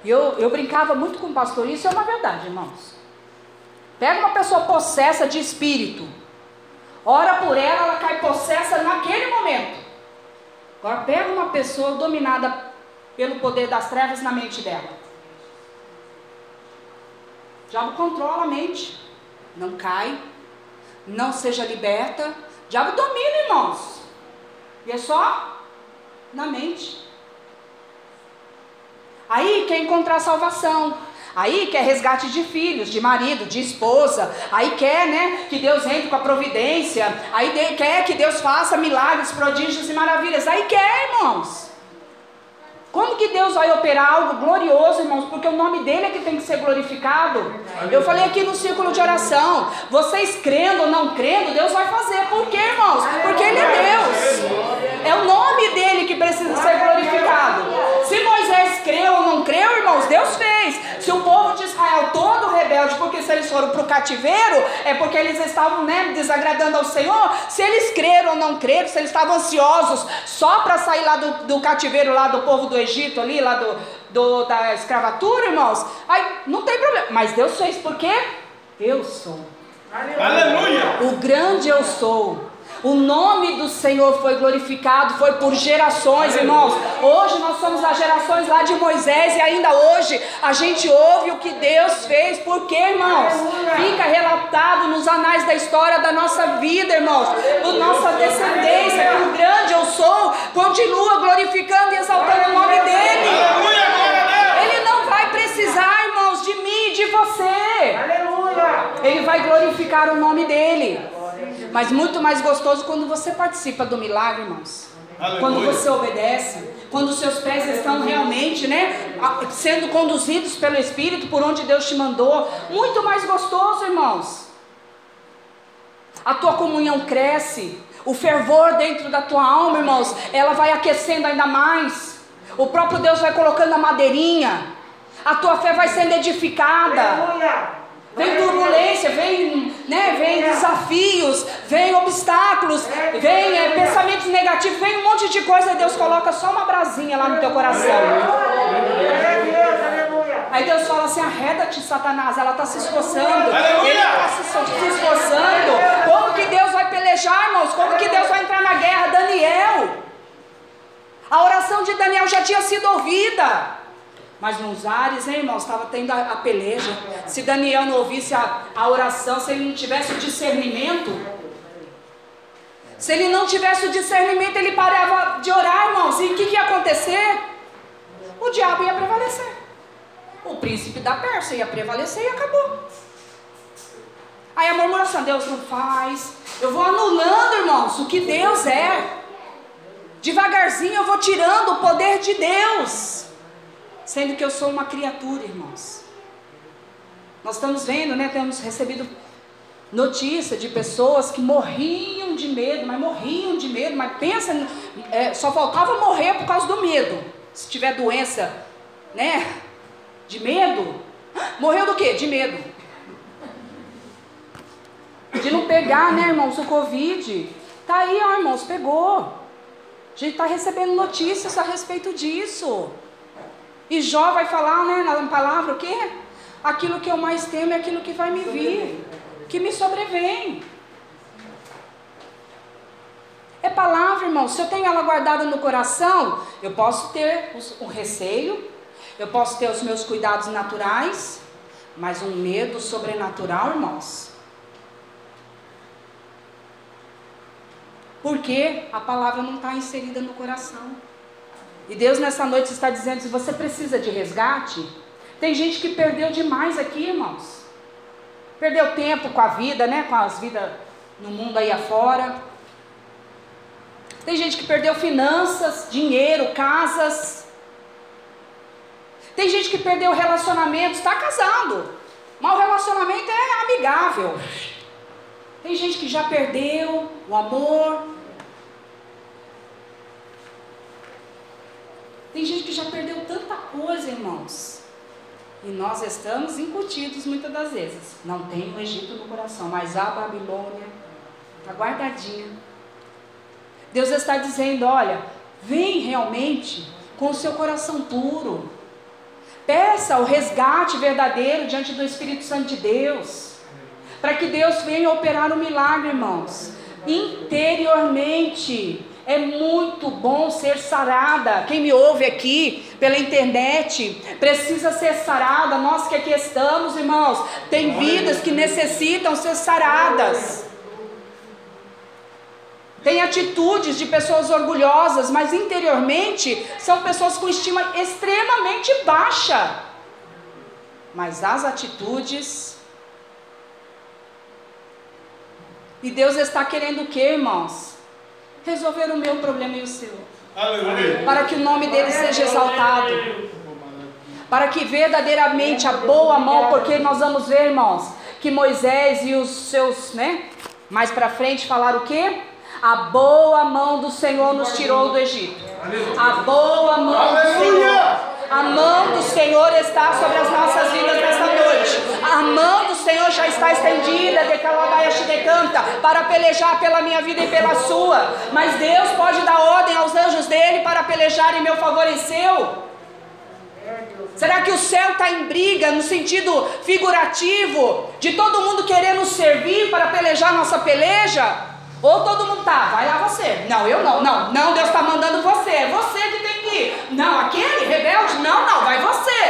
Eu, eu brincava muito com o pastor, isso é uma verdade, irmãos. Pega uma pessoa possessa de espírito, ora por ela, ela cai possessa naquele momento. Agora pega uma pessoa dominada pelo poder das trevas na mente dela. O diabo controla a mente. Não cai. Não seja liberta. O diabo domina, irmãos. E é só na mente. Aí quer encontrar salvação. Aí quer resgate de filhos, de marido, de esposa. Aí quer, né, que Deus entre com a providência. Aí de, quer que Deus faça milagres, prodígios e maravilhas. Aí quer, irmãos. Como que Deus vai operar algo glorioso, irmãos? Porque o nome dele é que tem que ser glorificado. Eu falei aqui no círculo de oração. Vocês crendo ou não crendo, Deus vai fazer. Por quê, irmãos? Porque ele é Deus. É o nome dele que precisa ser glorificado. Se Moisés creu ou não creu, irmãos, Deus fez. Se o povo de Israel todo rebelde, porque se eles foram para o cativeiro, é porque eles estavam né, desagradando ao Senhor. Se eles creram ou não creram, se eles estavam ansiosos só para sair lá do, do cativeiro, lá do povo do Egito, ali, lá do, do, da escravatura, irmãos, aí não tem problema. Mas Deus fez porque eu sou. Aleluia! O grande eu sou. O nome do Senhor foi glorificado, foi por gerações, irmãos. Hoje nós somos as gerações lá de Moisés e ainda hoje a gente ouve o que Deus fez. Por quê, irmãos? Fica relatado nos anais da história da nossa vida, irmãos, da nossa descendência, que o grande eu sou continua glorificando e exaltando o nome dele. Ele não vai precisar, irmãos, de mim e de você. Ele vai glorificar o nome dele. Mas muito mais gostoso quando você participa do milagre, irmãos. Aleluia. Quando você obedece, quando seus pés estão realmente, né, sendo conduzidos pelo Espírito por onde Deus te mandou, muito mais gostoso, irmãos. A tua comunhão cresce, o fervor dentro da tua alma, irmãos, ela vai aquecendo ainda mais. O próprio Deus vai colocando a madeirinha, a tua fé vai sendo edificada. Aleluia vem turbulência, vem, né, vem desafios, vem obstáculos, vem é, pensamentos negativos, vem um monte de coisa, Deus coloca só uma brasinha lá no teu coração. Aí Deus fala assim: arreda-te, Satanás, ela está se esforçando, ele está se, se esforçando. Como que Deus vai pelejar, irmãos? Como que Deus vai entrar na guerra? Daniel. A oração de Daniel já tinha sido ouvida. Mas nos ares, hein, irmãos, estava tendo a, a, peleja. Se Daniel não ouvisse a, a oração, se ele não tivesse o discernimento, se ele não tivesse o discernimento, ele parava de orar, irmãos. E o que, que ia acontecer? O diabo ia prevalecer. O príncipe da Pérsia ia prevalecer e acabou. Aí a murmuração, Deus não faz. Eu vou anulando, irmãos, o que Deus é. Devagarzinho eu vou tirando o poder de Deus sendo que eu sou uma criatura, irmãos. Nós estamos vendo, né? Temos recebido notícia de pessoas que morriam de medo, mas morriam de medo, mas pensa, é, só faltava morrer por causa do medo. Se tiver doença, né? De medo, morreu do quê? De medo. De não pegar, né, irmãos, o Covid. Tá aí, ó, irmãos, pegou. A gente está recebendo notícias a respeito disso. E Jó vai falar, né, na palavra, o quê? Aquilo que eu mais temo é aquilo que vai me vir, que me sobrevém. É palavra, irmão. Se eu tenho ela guardada no coração, eu posso ter o receio, eu posso ter os meus cuidados naturais, mas um medo sobrenatural, irmãos. Porque a palavra não está inserida no coração. E Deus nessa noite está dizendo: se você precisa de resgate, tem gente que perdeu demais aqui, irmãos. Perdeu tempo com a vida, né? Com as vidas no mundo aí afora. Tem gente que perdeu finanças, dinheiro, casas. Tem gente que perdeu relacionamentos, está casado. Mas o relacionamento é amigável. Tem gente que já perdeu o amor. Tem gente que já perdeu tanta coisa, irmãos. E nós estamos incutidos muitas das vezes. Não tem o Egito no coração, mas a Babilônia está guardadinha. Deus está dizendo: olha, vem realmente com o seu coração puro. Peça o resgate verdadeiro diante do Espírito Santo de Deus. Para que Deus venha operar um milagre, irmãos. Interiormente. É muito bom ser sarada. Quem me ouve aqui pela internet precisa ser sarada. Nós que aqui estamos, irmãos, tem vidas que necessitam ser saradas. Tem atitudes de pessoas orgulhosas, mas interiormente são pessoas com estima extremamente baixa. Mas as atitudes. E Deus está querendo o que, irmãos? Resolver o meu problema e o seu. Aleluia. Para que o nome dele seja exaltado. Para que verdadeiramente a boa mão, porque nós vamos ver, irmãos, que Moisés e os seus, né? Mais para frente falaram o quê? A boa mão do Senhor nos tirou do Egito. A boa mão Aleluia. do Senhor a mão do Senhor está sobre as nossas vidas nesta noite. A mão do Senhor já está estendida, de canta, para pelejar pela minha vida e pela sua. Mas Deus pode dar ordem aos anjos dele para pelejar em meu favor e seu. Será que o céu está em briga no sentido figurativo de todo mundo querendo servir para pelejar nossa peleja? Ou todo mundo tá, vai lá você. Não, eu não, não, não, Deus está mandando você, é você que tem que ir. Não, aquele rebelde, não, não, vai você.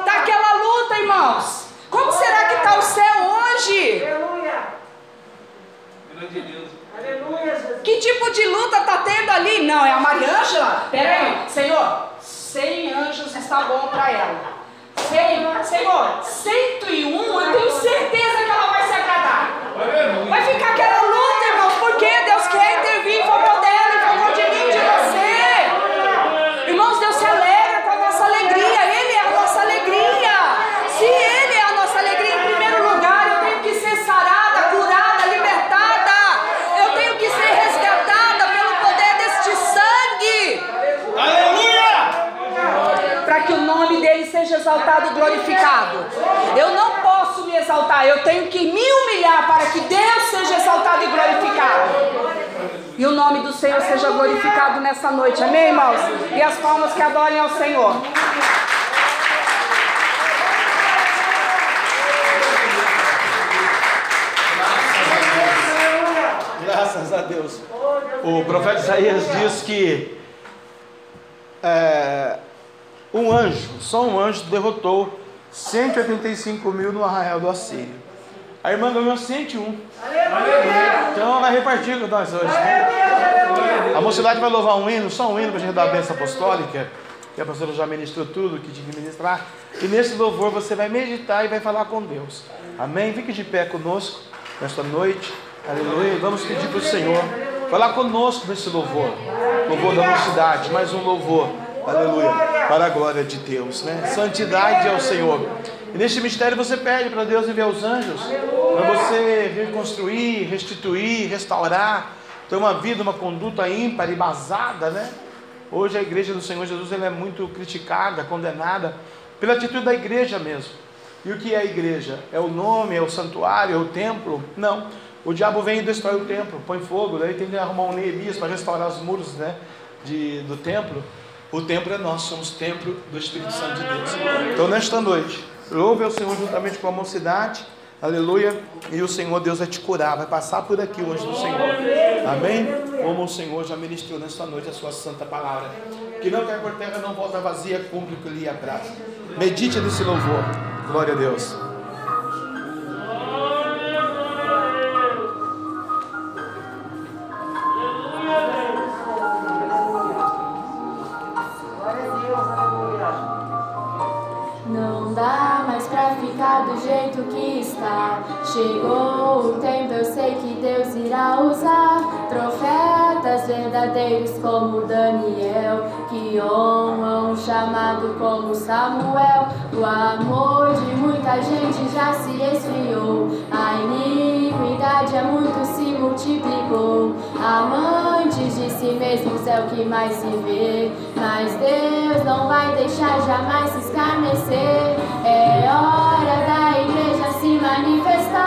Está aquela luta, irmãos. Como será que está o céu hoje? Aleluia. Aleluia. Que tipo de luta está tendo ali? Não, é a Mariângela? Pera aí, Senhor, 100 anjos está bom para ela. Senhor, Senhor, 101, eu tenho certeza que ela vai se agradar. Vai ficar aquela luta porque Deus quer intervir em favor dela, em favor de mim, de você. Irmãos, Deus se alegra com a nossa alegria. Ele é a nossa alegria. Se Ele é a nossa alegria, em primeiro lugar, eu tenho que ser sarada, curada, libertada. Eu tenho que ser resgatada pelo poder deste sangue. Aleluia! Para que o nome dele seja exaltado e glorificado. Eu não posso me exaltar, eu tenho que me humilhar para que Deus seja exaltado e glorificado. E o nome do Senhor seja glorificado nessa noite, amém, irmãos? E as palmas que adorem ao Senhor. Graças a Deus. O profeta Isaías diz que é, um anjo, só um anjo derrotou 185 mil no arraial do Assírio. A irmã ganhou 101. Então vai repartir com nós hoje. Né? A mocidade vai louvar um hino, só um hino para a gente dar a bênção apostólica. Que a pastora já ministrou tudo que tinha que ministrar. E nesse louvor você vai meditar e vai falar com Deus. Amém? Fique de pé conosco nesta noite. Aleluia. Vamos pedir para o Senhor falar conosco nesse louvor. Louvor da mocidade, mais um louvor. Aleluia. Para a glória de Deus, né? Santidade ao Senhor. E neste mistério você pede para Deus enviar os anjos para você reconstruir, restituir, restaurar, ter uma vida, uma conduta ímpar e basada, né? Hoje a igreja do Senhor Jesus ela é muito criticada, condenada pela atitude da igreja mesmo. E o que é a igreja? É o nome, é o santuário, é o templo? Não. O diabo vem e destrói o templo, põe fogo, daí tem que arrumar um Neemias para restaurar os muros né, de, do templo. O templo é nosso, somos templo do Espírito Santo de Deus. Então, nesta noite, Louve ao Senhor juntamente com a mocidade. Aleluia. E o Senhor Deus vai te curar. Vai passar por aqui anjo do Senhor. Amém? Como o Senhor já ministrou nesta noite a sua santa palavra. Que não caia por terra, não volta vazia, cumpre o que lhe apraz. Medite nesse louvor. Glória a Deus. verdadeiros como Daniel, que honram o chamado como Samuel. O amor de muita gente já se esfriou, a iniquidade é muito se multiplicou. Amantes de si mesmos é o que mais se vê, mas Deus não vai deixar jamais se escarnecer. É hora da igreja se manifestar.